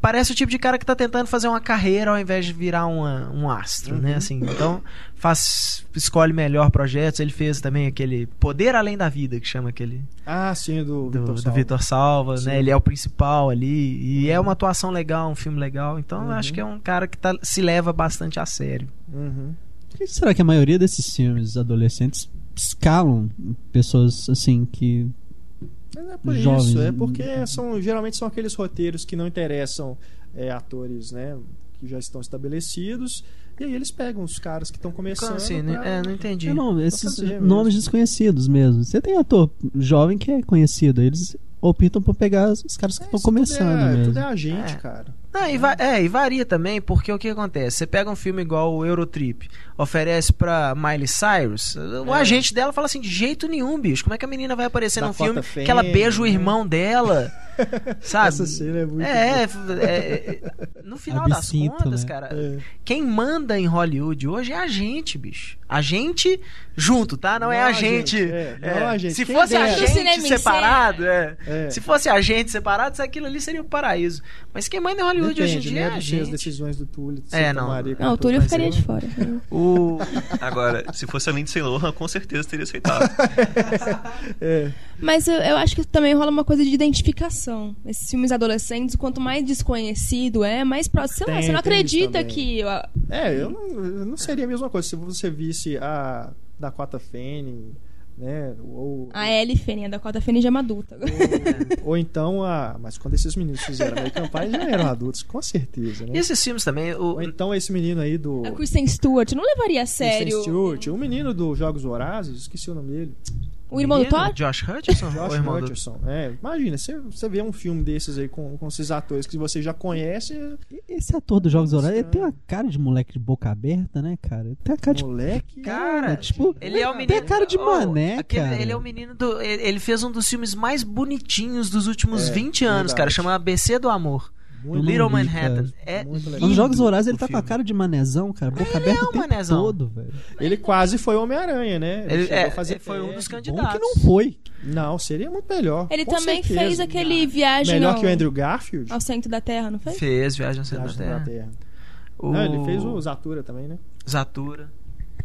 [SPEAKER 4] parece o tipo de cara que tá tentando fazer uma carreira ao invés de virar uma- um astro,
[SPEAKER 1] Uhum.
[SPEAKER 4] né? Assim, então faz. escolhe melhor projetos. Ele fez também aquele Poder Além da Vida, que chama aquele
[SPEAKER 1] Ah, sim, do,
[SPEAKER 4] do,
[SPEAKER 1] Vitor Salva.
[SPEAKER 4] Vitor Salva, né? Ele é o principal ali. E é uma atuação legal, um filme legal. Então eu
[SPEAKER 1] Uhum.
[SPEAKER 4] acho que é um cara que tá- se leva bastante a sério.
[SPEAKER 1] Uhum.
[SPEAKER 6] Por que será que a maioria desses filmes adolescentes escalam pessoas assim que.
[SPEAKER 1] Mas é por
[SPEAKER 6] Jovens,
[SPEAKER 1] isso, é porque são, geralmente são aqueles roteiros que não interessam é, atores, né? Que já estão estabelecidos. E aí eles pegam os caras que estão começando.
[SPEAKER 4] Como assim?
[SPEAKER 1] pra-
[SPEAKER 4] É, não entendi.
[SPEAKER 6] É, não, esses
[SPEAKER 1] fazer mesmo.
[SPEAKER 6] nomes desconhecidos mesmo. Você tem ator jovem que é conhecido, eles optam por pegar os caras que
[SPEAKER 1] É,
[SPEAKER 6] estão
[SPEAKER 1] isso
[SPEAKER 6] começando
[SPEAKER 1] tudo é,
[SPEAKER 6] mesmo.
[SPEAKER 1] Tudo é agente,
[SPEAKER 4] É.
[SPEAKER 1] cara.
[SPEAKER 4] Não, e, é, e varia também, porque o que acontece? Você pega um filme igual o Eurotrip, oferece pra Miley Cyrus, o
[SPEAKER 1] É.
[SPEAKER 4] agente dela fala assim: de jeito nenhum, bicho. Como é que a menina vai aparecer num
[SPEAKER 1] Dakota
[SPEAKER 4] filme que ela beija o
[SPEAKER 1] né?
[SPEAKER 4] irmão dela? Sabe?
[SPEAKER 1] Essa cena é muito
[SPEAKER 4] É, é, é, no final das
[SPEAKER 6] Absinto,
[SPEAKER 4] contas,
[SPEAKER 6] né?
[SPEAKER 4] cara,
[SPEAKER 1] É.
[SPEAKER 4] quem manda em Hollywood hoje é a gente, bicho. A gente junto, tá? Não, é
[SPEAKER 1] Não
[SPEAKER 4] a
[SPEAKER 1] a
[SPEAKER 4] gente.
[SPEAKER 1] gente, é,
[SPEAKER 4] é.
[SPEAKER 1] não a gente.
[SPEAKER 4] Se
[SPEAKER 1] Quem
[SPEAKER 4] fosse a gente separado, é.
[SPEAKER 1] É.
[SPEAKER 4] Se fosse a gente separado, aquilo ali seria o paraíso. Mas quem manda em Hollywood hoje em
[SPEAKER 1] Depende,
[SPEAKER 4] dia
[SPEAKER 1] né,
[SPEAKER 4] é a
[SPEAKER 1] das
[SPEAKER 4] gente.
[SPEAKER 1] decisões do Túlio. que
[SPEAKER 4] É, não.
[SPEAKER 1] tomaria
[SPEAKER 2] Não, o Túlio ficaria
[SPEAKER 1] eu-
[SPEAKER 2] de fora.
[SPEAKER 4] O...
[SPEAKER 3] Agora, se fosse a Lindsay Lohan, com certeza teria aceitado.
[SPEAKER 1] É,
[SPEAKER 2] Mas eu, eu acho que também rola uma coisa de identificação. Esses filmes adolescentes, quanto mais desconhecido é, mais próximo. Sei lá,
[SPEAKER 1] Tem-
[SPEAKER 2] você não acredita que.
[SPEAKER 1] é eu, não, eu não seria a mesma coisa se você visse a Dakota Fanning, né? Ou,
[SPEAKER 2] A Ellie Fanning, a Dakota Fanning já é uma adulta.
[SPEAKER 1] ou, ou então a. Mas quando esses meninos fizeram American Pie, já eram adultos, com certeza, né?
[SPEAKER 4] E esses filmes também, o,
[SPEAKER 1] Ou então esse menino aí do.
[SPEAKER 2] A Kristen Stewart não levaria a
[SPEAKER 1] Kristen
[SPEAKER 2] sério
[SPEAKER 1] Stewart, o menino dos Jogos Vorazes, esqueci o nome dele.
[SPEAKER 2] O irmão do
[SPEAKER 4] menino,
[SPEAKER 2] Thor?
[SPEAKER 4] Josh Hutcherson?
[SPEAKER 1] Josh
[SPEAKER 4] o irmão do...
[SPEAKER 1] Hutcherson. É, imagina, você, você vê um filme desses aí com, com esses atores que você já conhece,
[SPEAKER 6] Esse ator dos Jogos Horários, ele tem uma cara de moleque de boca aberta, né, cara? Ele tem uma cara de.
[SPEAKER 1] moleque.
[SPEAKER 4] Cara,
[SPEAKER 6] tipo,
[SPEAKER 4] Ele é o
[SPEAKER 6] tem
[SPEAKER 4] menino.
[SPEAKER 6] cara de
[SPEAKER 4] Oh,
[SPEAKER 6] mané,
[SPEAKER 4] aquele-
[SPEAKER 6] cara.
[SPEAKER 4] Ele é o menino do. Ele ele fez um dos filmes mais bonitinhos dos últimos
[SPEAKER 1] É,
[SPEAKER 4] 20 anos,
[SPEAKER 1] verdade.
[SPEAKER 4] cara. Chama ABC do Amor.
[SPEAKER 1] Muito
[SPEAKER 4] Little
[SPEAKER 6] vi,
[SPEAKER 4] Manhattan. É
[SPEAKER 6] Nos Jogos Horários ele tá com a
[SPEAKER 4] filme.
[SPEAKER 6] cara de manezão, cara. Boca aberta
[SPEAKER 4] é um
[SPEAKER 6] o tempo
[SPEAKER 4] manezão.
[SPEAKER 6] todo, velho.
[SPEAKER 1] Ele quase foi Homem-Aranha, né?
[SPEAKER 4] Ele,
[SPEAKER 1] chegou
[SPEAKER 4] é,
[SPEAKER 1] a fazer
[SPEAKER 4] foi um dos
[SPEAKER 1] teste.
[SPEAKER 4] candidatos.
[SPEAKER 6] Bom que não foi.
[SPEAKER 1] Não, seria muito melhor.
[SPEAKER 2] Ele
[SPEAKER 1] com
[SPEAKER 2] também
[SPEAKER 1] certeza.
[SPEAKER 2] fez aquele viagem
[SPEAKER 1] Melhor
[SPEAKER 2] ao,
[SPEAKER 1] que o Andrew Garfield.
[SPEAKER 2] ao centro da Terra, não fez?
[SPEAKER 4] Fez Viagem ao Centro
[SPEAKER 1] Viagem
[SPEAKER 4] da
[SPEAKER 1] da
[SPEAKER 4] Terra. O...
[SPEAKER 1] Não, ele fez o Zatura também, né?
[SPEAKER 4] Zatura.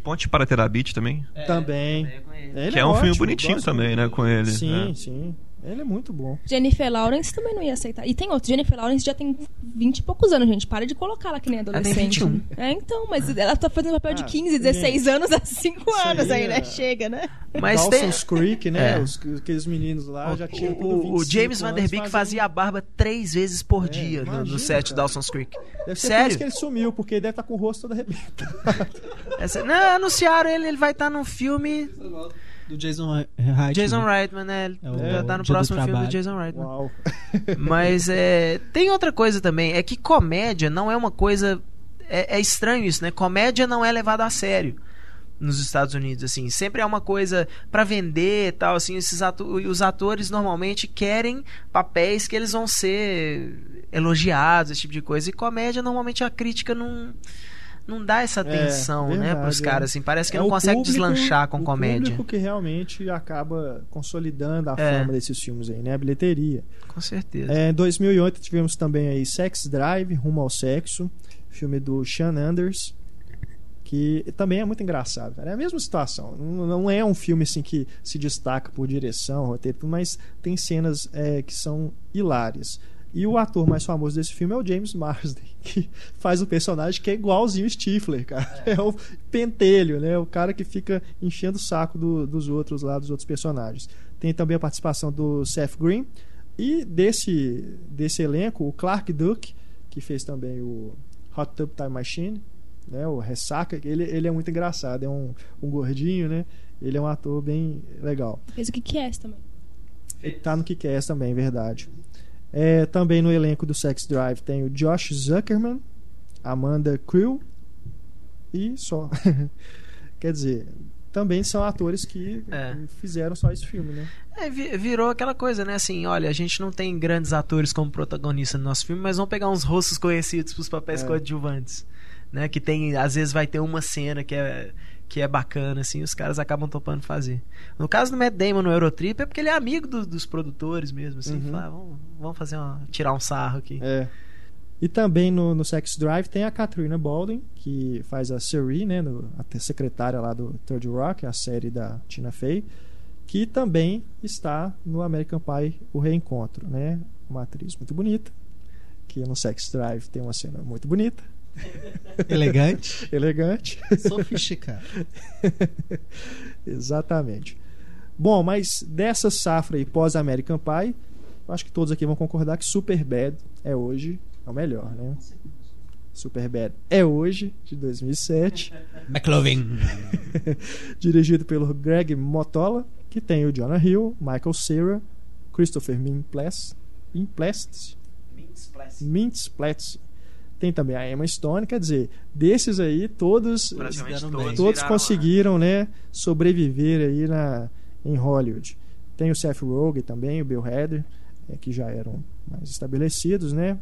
[SPEAKER 3] Ponte para Terabit também.
[SPEAKER 1] também.
[SPEAKER 4] É, com ele.
[SPEAKER 1] Ele
[SPEAKER 3] que é, um filme
[SPEAKER 1] ótimo,
[SPEAKER 3] bonitinho
[SPEAKER 1] gosto
[SPEAKER 3] também, né? Com ele.
[SPEAKER 1] Sim,
[SPEAKER 3] né?
[SPEAKER 1] sim. Ele é muito bom.
[SPEAKER 2] Jennifer Lawrence também não ia aceitar. E tem outro. Jennifer Lawrence já tem 20 e poucos anos, gente. Para de colocar ela que nem
[SPEAKER 4] tem
[SPEAKER 2] adolescente.
[SPEAKER 4] 21.
[SPEAKER 2] É, então, mas ela tá fazendo papel de
[SPEAKER 1] Ah,
[SPEAKER 2] 15, 16 anos há 5
[SPEAKER 1] Isso
[SPEAKER 2] anos
[SPEAKER 1] aí
[SPEAKER 2] né?
[SPEAKER 1] é-
[SPEAKER 2] Chega, né?
[SPEAKER 4] Mas tem.
[SPEAKER 1] Dawson's Creek, né?
[SPEAKER 4] É.
[SPEAKER 1] Os, aqueles meninos lá já tinham tudo
[SPEAKER 4] O, o
[SPEAKER 1] 25
[SPEAKER 4] James Van Der Beek
[SPEAKER 1] fazendo-
[SPEAKER 4] fazia a barba três vezes por dia no, no
[SPEAKER 1] imagina,
[SPEAKER 4] set de
[SPEAKER 1] cara.
[SPEAKER 4] Dawson's Creek.
[SPEAKER 1] Deve ser por
[SPEAKER 4] Sério?
[SPEAKER 1] isso que ele sumiu, porque ele deve estar com o rosto todo arrebentado.
[SPEAKER 4] Essa- não, anunciaram ele, ele vai estar num filme.
[SPEAKER 6] Do Jason Reitman.
[SPEAKER 4] Jason Reitman, né? Ele
[SPEAKER 6] É
[SPEAKER 4] já tá no
[SPEAKER 6] do
[SPEAKER 4] próximo filme do. Jason Reitman.
[SPEAKER 1] Uau.
[SPEAKER 4] Mas é, tem outra coisa também, é que comédia não é uma coisa. É, é estranho isso, né? Comédia não é levada a sério nos Estados Unidos, assim. Sempre é uma coisa pra vender e tal, assim. Esses atu os atores normalmente querem papéis que eles vão ser elogiados, esse tipo de coisa. E comédia, normalmente a crítica não. Não dá essa atenção, né,
[SPEAKER 1] verdade,
[SPEAKER 4] pros
[SPEAKER 1] é.
[SPEAKER 4] caras, assim. Parece que
[SPEAKER 1] É
[SPEAKER 4] não consegue
[SPEAKER 1] público-
[SPEAKER 4] deslanchar com
[SPEAKER 1] o
[SPEAKER 4] comédia.
[SPEAKER 1] público que realmente acaba consolidando a
[SPEAKER 4] É.
[SPEAKER 1] fama desses filmes aí, né? A bilheteria.
[SPEAKER 4] Com certeza.
[SPEAKER 1] É, em 2008 tivemos também aí Sex Drive, Rumo ao Sexo, filme do Sean Anders, que também é muito engraçado. Cara. É a mesma situação. Não, é um filme assim que se destaca por direção, roteiro, mas tem cenas é, que são hilárias. E o ator mais famoso desse filme é o James Marsden, que faz o personagem que é igualzinho o Stifler, cara. É, o pentelho, né? O cara que fica enchendo o saco do- dos outros lá, dos outros personagens. Tem também a participação do Seth Green e desse, desse elenco, o Clark Duke, que fez também o Hot Tub Time Machine, né? O Ressaca, ele, ele é muito engraçado, é um, um gordinho, né? Ele é um ator bem legal.
[SPEAKER 2] Fez o que que é também.
[SPEAKER 1] Ele tá no que é também, verdade. É, também no elenco do Sex Drive tem o Josh Zuckerman, Amanda Crew e só. Quer dizer, também são atores que
[SPEAKER 4] É.
[SPEAKER 1] fizeram só esse filme, né?
[SPEAKER 4] É, vi- virou aquela coisa, né? Assim, olha, a gente não tem grandes atores como protagonista no nosso filme, mas vamos pegar uns rostos conhecidos pros papéis
[SPEAKER 1] É.
[SPEAKER 4] coadjuvantes. Né? Que tem, às vezes vai ter uma cena que é, que é bacana, assim, os caras acabam topando fazer. No caso do Matt Damon no Eurotrip é porque ele é amigo do- dos produtores mesmo, assim,
[SPEAKER 1] Uhum.
[SPEAKER 4] fala, "Ah, vamos, vamos fazer uma, tirar um sarro aqui.
[SPEAKER 1] É. E também no, no Sex Drive tem a Katrina Baldwin, que faz a Siri, né, no- a secretária lá do Third Rock, a série da Tina Fey, que também está no American Pie O Reencontro, né? Uma atriz muito bonita, que no Sex Drive tem uma cena muito bonita,
[SPEAKER 6] Elegante.
[SPEAKER 1] elegante.
[SPEAKER 6] Sofisticado.
[SPEAKER 1] Exatamente. Bom, mas dessa safra aí pós-American Pie, eu acho que todos aqui vão concordar que Superbad é hoje é o melhor, né? Superbad é hoje, de 2007,
[SPEAKER 6] McLovin.
[SPEAKER 1] dirigido pelo Greg Motola, que tem o Jonah Hill, Michael Cera, Christopher Mintz-Plasse, Mintz-Plasse, Mintz-Plasse. Tem também a Emma Stone, quer dizer, desses aí todos
[SPEAKER 4] todos,
[SPEAKER 1] todos conseguiram, né, sobreviver aí na em Hollywood. Tem o Seth Rogen também, o Bill Hader, é, que já eram mais estabelecidos, né?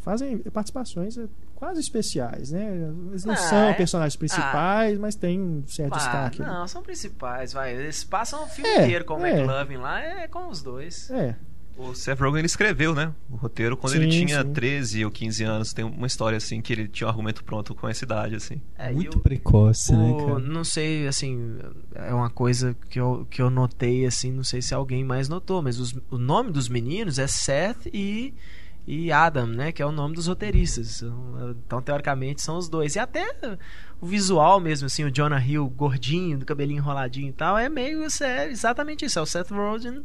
[SPEAKER 1] Fazem participações é, quase especiais, né? Eles não
[SPEAKER 4] Ah,
[SPEAKER 1] são
[SPEAKER 4] é?
[SPEAKER 1] personagens principais, mas tem um certo
[SPEAKER 4] Ah,
[SPEAKER 1] destaque.
[SPEAKER 4] não, são principais, vai. Eles passam o filme
[SPEAKER 1] É,
[SPEAKER 4] inteiro com o
[SPEAKER 1] é.
[SPEAKER 4] McLovin lá, é com os dois.
[SPEAKER 1] É,
[SPEAKER 3] O Seth Rogen ele escreveu, né? O roteiro quando
[SPEAKER 1] Sim,
[SPEAKER 3] ele tinha
[SPEAKER 1] sim.
[SPEAKER 3] 13 ou 15 anos. Tem uma história assim que ele tinha um argumento pronto com essa idade, assim.
[SPEAKER 4] É,
[SPEAKER 6] Muito
[SPEAKER 4] o-
[SPEAKER 6] precoce, né,
[SPEAKER 4] O-
[SPEAKER 6] cara?
[SPEAKER 4] não sei, assim, é uma coisa que eu, que eu notei, assim, não sei se alguém mais notou, mas os- o nome dos meninos é Seth e, e Adam, né? Que é o nome dos roteiristas. Então, teoricamente, são os dois. E até o visual mesmo, assim, o Jonah Hill gordinho, do cabelinho enroladinho e tal, é meio é exatamente isso. É o Seth Rogen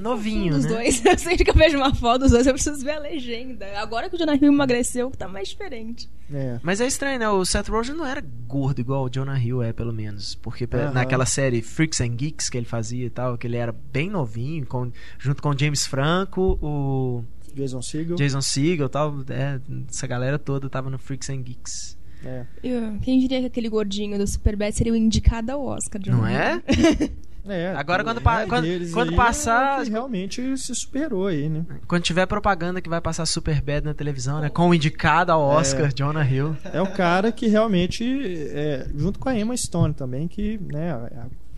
[SPEAKER 4] novinho,
[SPEAKER 2] dos
[SPEAKER 4] né?
[SPEAKER 2] dois. Eu sempre que eu vejo uma foto dos dois, eu preciso ver a legenda. Agora que o Jonah Hill emagreceu, tá mais diferente.
[SPEAKER 1] É.
[SPEAKER 4] Mas é estranho, né? O Seth Rogen não era gordo igual o Jonah Hill é, pelo menos. Porque
[SPEAKER 1] Aham.
[SPEAKER 4] naquela série Freaks and Geeks que ele fazia e tal, que ele era bem novinho, com- junto com o James Franco, o
[SPEAKER 1] Jason Segel.
[SPEAKER 4] Jason Segel e tal. é, essa galera toda tava no Freaks and Geeks.
[SPEAKER 1] É.
[SPEAKER 2] Eu- quem diria que aquele gordinho do Superbad seria o indicado ao Oscar, Jonah
[SPEAKER 4] Não é?
[SPEAKER 1] É,
[SPEAKER 4] Agora, quando
[SPEAKER 1] é
[SPEAKER 4] quando- quando passar-
[SPEAKER 1] é realmente se superou aí, né?
[SPEAKER 4] Quando tiver propaganda que vai passar Super Bad na televisão, né? Com o indicado ao Oscar, Jonah Hill.
[SPEAKER 1] É o cara que realmente, é, junto com a Emma Stone também, que né,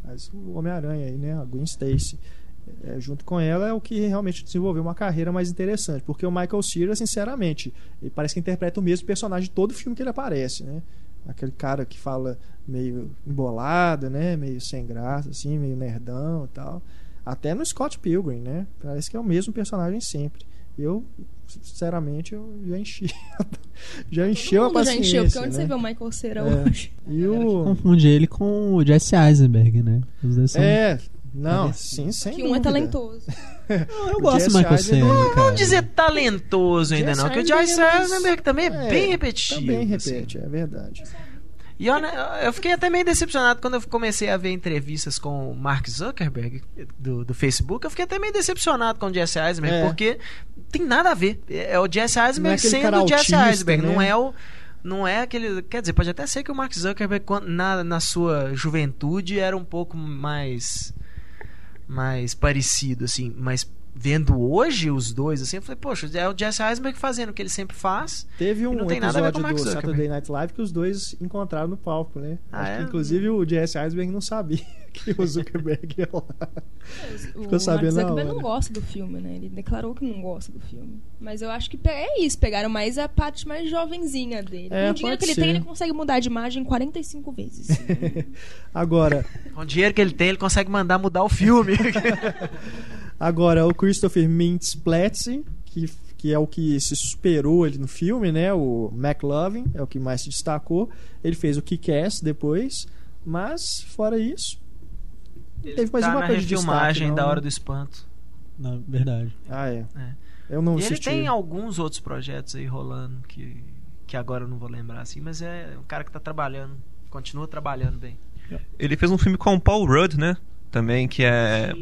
[SPEAKER 1] faz o Homem-Aranha aí, né? A Gwen Stacy. É, junto com ela é o que realmente desenvolveu uma carreira mais interessante. Porque o Michael Cera, sinceramente, ele parece que interpreta o mesmo personagem de todo filme que ele aparece, né? Aquele cara que fala meio embolado, né? Meio sem graça, assim, meio nerdão e tal. Até no Scott Pilgrim, né? Parece que é o mesmo personagem sempre. Eu, sinceramente, eu já enchi. já encheu a
[SPEAKER 2] mundo já
[SPEAKER 1] paciência.
[SPEAKER 2] encheu, porque onde
[SPEAKER 1] né?
[SPEAKER 2] você vê o Michael Cera
[SPEAKER 1] É.
[SPEAKER 2] hoje?
[SPEAKER 1] E o...
[SPEAKER 6] Confunde ele com o Jesse Eisenberg, né? Os dois são...
[SPEAKER 1] É, não, sim, sem
[SPEAKER 2] que um é talentoso.
[SPEAKER 6] Não, eu gosto do Michael
[SPEAKER 1] Eisenberg-
[SPEAKER 6] Cera, cara.
[SPEAKER 4] Não dizer talentoso ainda não, que o Joyce
[SPEAKER 1] é mais-
[SPEAKER 4] Eisenberg também é,
[SPEAKER 1] É,
[SPEAKER 4] bem repetitivo.
[SPEAKER 1] Também
[SPEAKER 4] assim.
[SPEAKER 1] repete, é verdade.
[SPEAKER 4] E eu, eu fiquei até meio decepcionado quando eu comecei a ver entrevistas com o Mark Zuckerberg do, do Facebook. Eu fiquei até meio decepcionado com o Jesse Eisenberg,
[SPEAKER 1] É.
[SPEAKER 4] porque tem nada a ver. É o Jesse
[SPEAKER 1] Não é
[SPEAKER 4] Eisenberg
[SPEAKER 1] aquele
[SPEAKER 4] sendo o Jesse
[SPEAKER 1] autista,
[SPEAKER 4] Eisenberg,
[SPEAKER 1] né?
[SPEAKER 4] não é o. Não é aquele. Quer dizer, pode até ser que o Mark Zuckerberg, na, na sua juventude, era um pouco mais. Mais parecido, assim. Mas vendo hoje os dois, assim, eu falei, poxa, é o Jesse Eisenberg fazendo o que ele sempre faz.
[SPEAKER 1] Teve um
[SPEAKER 4] não tem nada a ver com
[SPEAKER 1] episódio
[SPEAKER 4] o
[SPEAKER 1] do
[SPEAKER 4] Zuckerberg.
[SPEAKER 1] Saturday Night Live que os dois encontraram no palco, né?
[SPEAKER 4] Ah,
[SPEAKER 1] Acho que,
[SPEAKER 4] é?
[SPEAKER 1] inclusive o Jesse Eisenberg não sabia que o Zuckerberg ia lá.
[SPEAKER 2] O
[SPEAKER 1] Ficou sabendo
[SPEAKER 2] Mark Zuckerberg não gosta do filme, né? Ele declarou que não gosta do filme. Mas eu acho que é isso, pegaram mais a parte mais jovenzinha dele.
[SPEAKER 1] É,
[SPEAKER 2] Com o dinheiro que ele
[SPEAKER 1] ser.
[SPEAKER 2] tem, ele consegue mudar de imagem 45 vezes.
[SPEAKER 1] Agora,
[SPEAKER 4] Com o dinheiro que ele tem, ele consegue mandar mudar o filme.
[SPEAKER 1] agora o Christopher Mintz Platzi, que, que é o que se superou ele no filme, né? O McLovin é o que mais se destacou. Ele fez o Kick-Ass depois, mas fora isso, teve mais
[SPEAKER 4] tá
[SPEAKER 1] uma
[SPEAKER 4] na
[SPEAKER 1] coisa de destaque, não,
[SPEAKER 4] da? Hora do Espanto.
[SPEAKER 6] Na verdade.
[SPEAKER 1] Ah, é.
[SPEAKER 4] É.
[SPEAKER 1] Eu não
[SPEAKER 4] E ele
[SPEAKER 1] assisti.
[SPEAKER 4] tem alguns outros projetos aí rolando que, que agora eu não vou lembrar assim, mas é um cara que tá trabalhando, continua trabalhando bem.
[SPEAKER 3] Ele fez um filme com o Paul Rudd, né? Também, que é.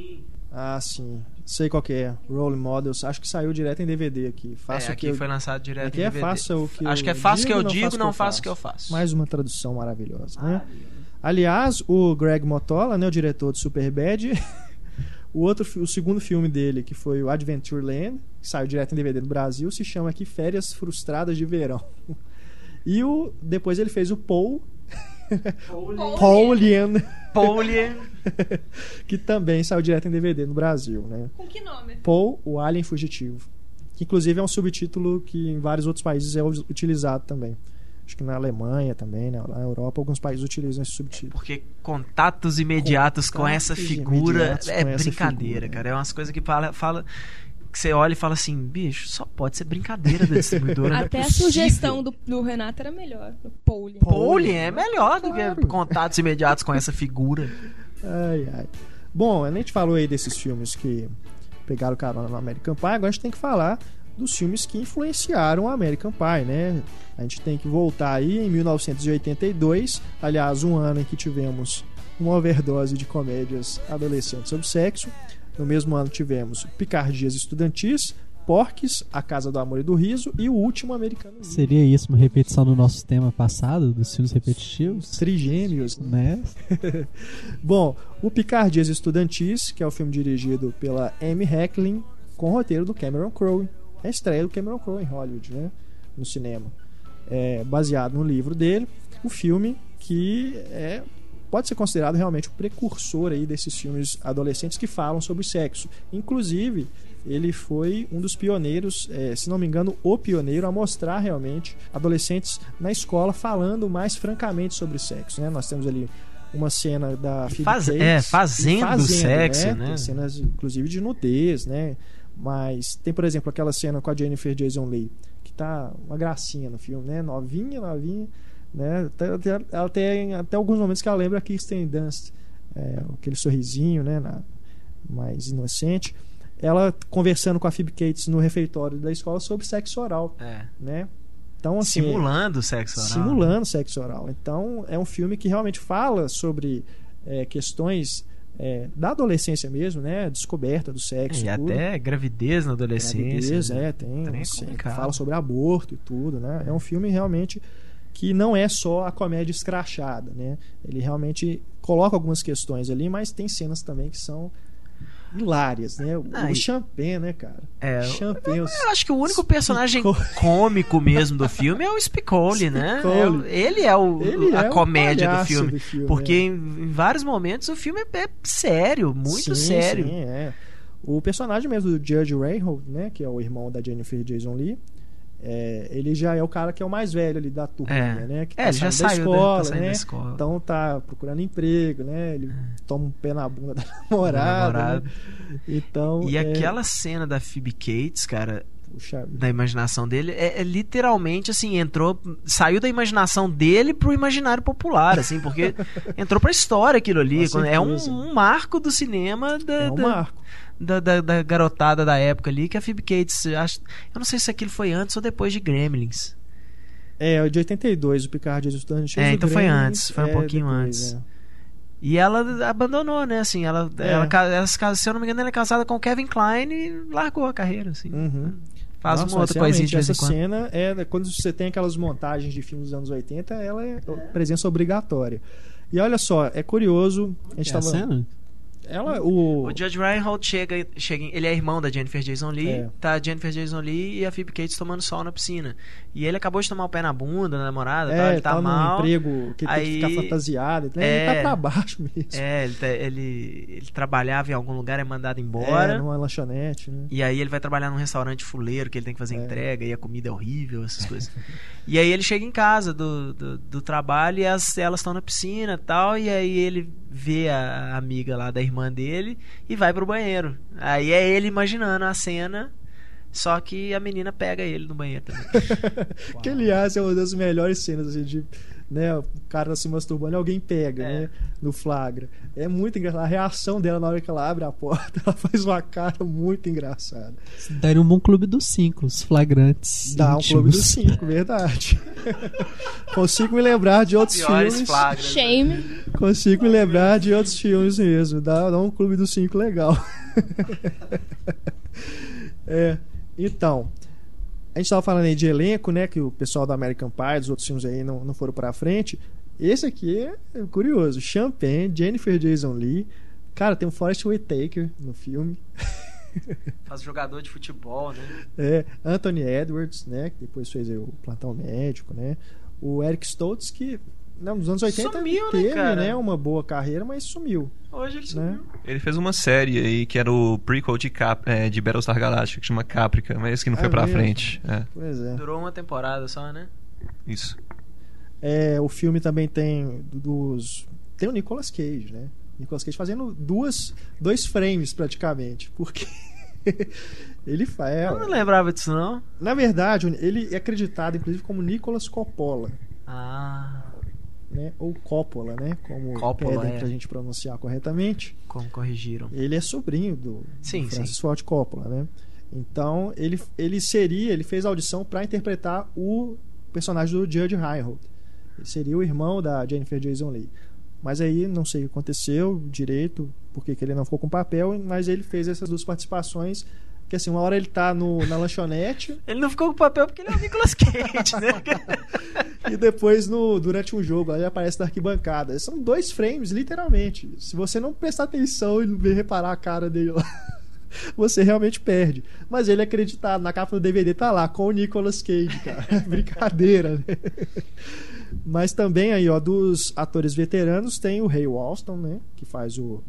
[SPEAKER 1] Ah, sim. Sei qual que é. Role Models. Acho que saiu direto em DVD aqui. Faça
[SPEAKER 4] é,
[SPEAKER 1] o
[SPEAKER 4] aqui
[SPEAKER 1] que eu...
[SPEAKER 4] foi lançado direto
[SPEAKER 1] Aqui
[SPEAKER 4] em
[SPEAKER 1] é
[SPEAKER 4] DVD.
[SPEAKER 1] faça o que
[SPEAKER 4] Acho que é faça o que eu
[SPEAKER 1] digo,
[SPEAKER 4] não faça o que eu faço.
[SPEAKER 1] Mais uma tradução maravilhosa, né? Aliás, o Greg Motola, né, o diretor de Superbad, o outro, o segundo filme dele, que foi o Adventureland, que saiu direto em DVD no Brasil, se chama aqui Férias Frustradas de Verão. E o depois ele fez o Paul Paulian,
[SPEAKER 4] Paulie.
[SPEAKER 1] que também saiu direto em DVD no Brasil, né?
[SPEAKER 2] Com que nome?
[SPEAKER 1] Paul, o Alien Fugitivo. Que inclusive é um subtítulo que em vários outros países é utilizado também. Acho que na Alemanha também, né? na Europa, alguns países utilizam esse subtítulo.
[SPEAKER 4] Porque contatos imediatos com
[SPEAKER 1] Contatos
[SPEAKER 4] essa figura é
[SPEAKER 1] com
[SPEAKER 4] brincadeira,
[SPEAKER 1] figura.
[SPEAKER 4] cara. É umas coisas que fala, fala que você olha e fala assim, bicho, só pode ser brincadeira da distribuidora. é
[SPEAKER 2] Até a
[SPEAKER 4] possível.
[SPEAKER 2] sugestão do, do Renato era melhor. Pauli.
[SPEAKER 4] Paulie é melhor do
[SPEAKER 1] Claro.
[SPEAKER 4] que contatos imediatos com essa figura.
[SPEAKER 1] Ai, ai. Bom, a gente falou aí desses filmes que pegaram carona no American Pie, agora a gente tem que falar dos filmes que influenciaram o American Pie, né? A gente tem que voltar aí em 1982, aliás, um ano em que tivemos uma overdose de comédias adolescentes sobre sexo. No mesmo ano tivemos Picardias Estudantis, Porques, A Casa do Amor e do Riso e O Último Americano.
[SPEAKER 6] Seria isso uma repetição do nosso tema passado, dos filmes repetitivos?
[SPEAKER 1] Trigêmeos,
[SPEAKER 6] Né?
[SPEAKER 1] Bom, o Picardias Estudantis, que é o filme dirigido pela Amy Hecklin, com o roteiro do Cameron Crowe. É a estreia do Cameron Crowe em Hollywood, né? No cinema. É baseado no livro dele. O filme que é, pode ser considerado realmente o precursor aí desses filmes adolescentes que falam sobre sexo. Inclusive, ele foi um dos pioneiros, é, se não me engano, o pioneiro a mostrar realmente adolescentes na escola falando mais francamente sobre sexo. Né? Nós temos ali uma cena da Phoebe
[SPEAKER 4] Faz-
[SPEAKER 1] Cates
[SPEAKER 4] é, fazendo
[SPEAKER 1] fazendo,
[SPEAKER 4] sexo, né?
[SPEAKER 1] Tem cenas, inclusive, de nudez, né? Mas tem, por exemplo, aquela cena com a Jennifer Jason Leigh, que tá uma gracinha no filme, né? Novinha, novinha, né? Até- Ela tem até alguns momentos que ela lembra a Kirsten Dunst, é, aquele sorrisinho, né? na- mais inocente. Ela conversando com a Phoebe Cates no refeitório da escola sobre sexo oral,
[SPEAKER 4] É.
[SPEAKER 1] né? Então, assim,
[SPEAKER 4] Simulando o sexo oral.
[SPEAKER 1] simulando sexo oral. Então, é um filme que realmente fala sobre é, questões é, da adolescência mesmo, né? Descoberta do sexo.
[SPEAKER 4] E
[SPEAKER 1] tudo.
[SPEAKER 4] até gravidez na adolescência.
[SPEAKER 1] Gravidez,
[SPEAKER 4] né?
[SPEAKER 1] é, tem. Assim, fala sobre aborto e tudo, né? É um filme realmente que não é só a comédia escrachada, né? Ele realmente coloca algumas questões ali, mas tem cenas também que são hilárias, né? O,
[SPEAKER 4] Ah,
[SPEAKER 1] o Champagne, né, cara?
[SPEAKER 4] É,
[SPEAKER 1] Champagne, os-
[SPEAKER 4] Eu acho que o único personagem
[SPEAKER 1] Spicoli.
[SPEAKER 4] cômico mesmo do filme é o Spicoli, né?
[SPEAKER 1] Spicoli.
[SPEAKER 4] É o- ele é, o,
[SPEAKER 1] Ele
[SPEAKER 4] a
[SPEAKER 1] é
[SPEAKER 4] comédia do filme.
[SPEAKER 1] do filme,
[SPEAKER 4] porque
[SPEAKER 1] é.
[SPEAKER 4] em, em vários momentos o filme é, é sério, muito
[SPEAKER 1] Sim,
[SPEAKER 4] sério.
[SPEAKER 1] Sim, é. O personagem mesmo do Judge Reinhold, né, que é o irmão da Jennifer Jason Leigh, é, ele já é o cara que é o mais velho ali da turma,
[SPEAKER 4] É.
[SPEAKER 1] né? Que
[SPEAKER 4] É, ele já
[SPEAKER 1] saindo
[SPEAKER 4] saiu
[SPEAKER 1] da
[SPEAKER 4] da-
[SPEAKER 1] escola,
[SPEAKER 4] tá
[SPEAKER 1] né?
[SPEAKER 4] da escola.
[SPEAKER 1] Então tá procurando emprego, né? Ele toma um pé na bunda da namorada.
[SPEAKER 4] namorada.
[SPEAKER 1] né? Então,
[SPEAKER 4] E
[SPEAKER 1] é,
[SPEAKER 4] aquela cena da Phoebe Cates, cara,
[SPEAKER 1] puxa,
[SPEAKER 4] da imaginação dele, é, é literalmente assim, entrou, saiu da imaginação dele pro imaginário popular, assim, porque entrou pra história aquilo ali. É um, um marco do cinema da,
[SPEAKER 1] é um
[SPEAKER 4] da-
[SPEAKER 1] marco.
[SPEAKER 4] Da, da- da garotada da época ali, que a Phoebe Cates, acho, eu não sei se aquilo foi antes ou depois de Gremlins.
[SPEAKER 1] É, o de 82, o Picard Dungeons.
[SPEAKER 4] É, então foi antes, foi um
[SPEAKER 1] é,
[SPEAKER 4] pouquinho
[SPEAKER 1] depois,
[SPEAKER 4] antes.
[SPEAKER 1] é.
[SPEAKER 4] E ela abandonou, né? Assim, ela,
[SPEAKER 1] É.
[SPEAKER 4] ela, ela se eu não me engano, ela é casada com o Kevin Klein e largou a carreira, assim.
[SPEAKER 1] Uhum.
[SPEAKER 4] Faz
[SPEAKER 1] Nossa,
[SPEAKER 4] uma outra coisinha de vez em
[SPEAKER 1] essa
[SPEAKER 4] quando.
[SPEAKER 1] cena é quando você tem aquelas montagens de filmes dos anos 80, ela é presença obrigatória. E olha só, é curioso, a gente
[SPEAKER 6] É a
[SPEAKER 1] tava
[SPEAKER 6] cena?
[SPEAKER 1] Ela o,
[SPEAKER 4] O Judge Reinhold chega, chega, ele é irmão da Jennifer Jason Leigh,
[SPEAKER 1] É.
[SPEAKER 4] tá a Jennifer Jason Leigh e a Phoebe Cates tomando sol na piscina. E ele acabou de tomar o pé na bunda da namorada, tá?
[SPEAKER 1] é,
[SPEAKER 4] ele tá,
[SPEAKER 1] tá
[SPEAKER 4] mal.
[SPEAKER 1] emprego que tem
[SPEAKER 4] Aí-
[SPEAKER 1] que ficar fantasiado, né?
[SPEAKER 4] É.
[SPEAKER 1] ele tá pra baixo mesmo.
[SPEAKER 4] É, ele, tá- ele, ele trabalhava em algum lugar, é mandado
[SPEAKER 1] É,
[SPEAKER 4] embora.
[SPEAKER 1] numa lanchonete, né?
[SPEAKER 4] E aí ele vai trabalhar num restaurante fuleiro que ele tem que fazer
[SPEAKER 1] É.
[SPEAKER 4] entrega e a comida é horrível, essas coisas. e aí ele chega em casa do, do, do trabalho e as, elas estão na piscina e tal, e aí ele vê a amiga lá da irmã dele e vai pro banheiro. Aí é ele imaginando a cena, só que a menina pega ele no banheiro também.
[SPEAKER 1] que aliás é uma das melhores cenas assim, de né, o cara se masturbando e alguém pega,
[SPEAKER 4] É.
[SPEAKER 1] né, no flagra. É muito engraçado. A reação dela na hora que ela abre a porta, ela faz uma cara muito engraçada.
[SPEAKER 6] Daria um bom clube dos cinco, os flagrantes.
[SPEAKER 1] Dá um clube dos
[SPEAKER 6] íntimos.
[SPEAKER 1] cinco, verdade. Consigo me lembrar de outros
[SPEAKER 4] Piores
[SPEAKER 1] filmes.
[SPEAKER 4] flagras.
[SPEAKER 2] Shame.
[SPEAKER 1] Consigo me lembrar de outros filmes mesmo. Dá, dá um clube dos cinco legal. é, então, a gente tava falando aí de elenco, né? Que o pessoal do American Pie, dos outros filmes aí não, não foram pra frente. Esse aqui é curioso. Champagne, Jennifer Jason Lee. Cara, tem o Forrest Whitaker no filme.
[SPEAKER 4] Faz jogador de futebol, né?
[SPEAKER 1] É, Anthony Edwards, né? Que depois fez o Plantão Médico, né? O Eric Stoltz, que né, nos anos 80
[SPEAKER 4] Sumiu, né,
[SPEAKER 1] teve
[SPEAKER 4] cara?
[SPEAKER 1] né, uma boa carreira, mas sumiu.
[SPEAKER 4] Hoje ele
[SPEAKER 1] Né?
[SPEAKER 4] sumiu.
[SPEAKER 3] Ele fez uma série aí que era o prequel de, Cap, é, de Battlestar Galactica, que chama Caprica, mas esse que não foi
[SPEAKER 1] É
[SPEAKER 3] pra
[SPEAKER 1] mesmo?
[SPEAKER 3] frente. É,
[SPEAKER 1] Pois é.
[SPEAKER 4] Durou uma temporada só, né?
[SPEAKER 3] isso.
[SPEAKER 1] É, o filme também tem dos. Tem o Nicolas Cage, né? Nicolas Cage fazendo duas, dois frames praticamente. Porque ele faz.
[SPEAKER 4] Eu não lembrava disso, não.
[SPEAKER 1] Na verdade, ele é acreditado, inclusive, como Nicolas Coppola.
[SPEAKER 4] Ah,
[SPEAKER 1] Né? Ou Coppola, né? Como
[SPEAKER 4] Coppola,
[SPEAKER 1] pedem
[SPEAKER 4] é.
[SPEAKER 1] pra gente pronunciar corretamente.
[SPEAKER 4] como corrigiram.
[SPEAKER 1] Ele é sobrinho do,
[SPEAKER 4] Sim,
[SPEAKER 1] do Francis Ford Coppola, né? Então, ele, ele seria, ele fez a audição para interpretar o personagem do Judge Reinhold. Ele seria o irmão da Jennifer Jason Leigh. Mas aí, não sei o que aconteceu direito, porque que ele não ficou com papel, mas ele fez essas duas participações, que assim, uma hora ele tá no, na lanchonete
[SPEAKER 4] Ele não ficou com papel porque ele é o Nicolas Cage, né?
[SPEAKER 1] e depois no, durante um jogo ele aparece na arquibancada. São dois frames, literalmente. Se você não prestar atenção e reparar a cara dele lá, você realmente perde. Mas ele é acreditado, na capa do DVD tá lá, com o Nicolas Cage, cara. Brincadeira, né? Mas também aí, ó, dos atores veteranos tem o Ray Walston, né? Que faz o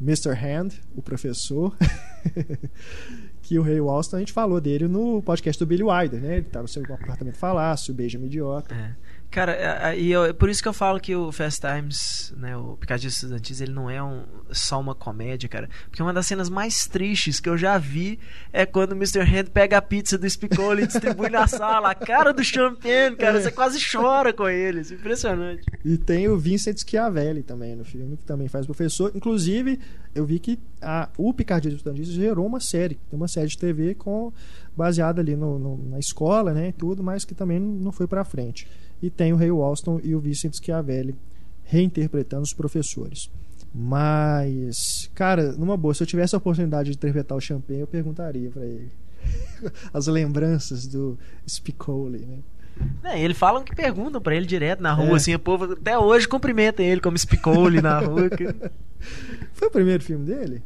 [SPEAKER 1] Mr. Hand, o professor. Que o Ray Walston, a gente falou dele no podcast do Billy Wilder, né? Ele tá no seu apartamento falácio, Beijo Idiota.
[SPEAKER 4] É. Cara, e eu, por isso que eu falo que o Fast Times, né, o Picadilho Estudantis, ele não é um, só uma comédia, cara. Porque uma das cenas mais tristes que eu já vi é quando o Mr. Hand pega a pizza do Spicoli e distribui na sala. A cara do Champagne, cara, é. você quase chora com eles. Impressionante.
[SPEAKER 1] E tem o Vincent Schiavelli também no filme, que também faz professor. Inclusive, eu vi que a, o Picadilho Estudantis gerou uma série, tem uma série de TV com baseada ali no, no, na escola, né, e tudo, mas que também não foi para frente e tem o Ray Walston e o Vincent Schiavelli reinterpretando os professores. Mas, cara, numa boa, se eu tivesse a oportunidade de interpretar o Champagne, eu perguntaria para ele as lembranças do Spicoli, né?
[SPEAKER 4] É, eles falam que perguntam para ele direto na rua, é. assim, o povo até hoje cumprimenta ele como Spicoli na rua. Que...
[SPEAKER 1] Foi o primeiro filme dele?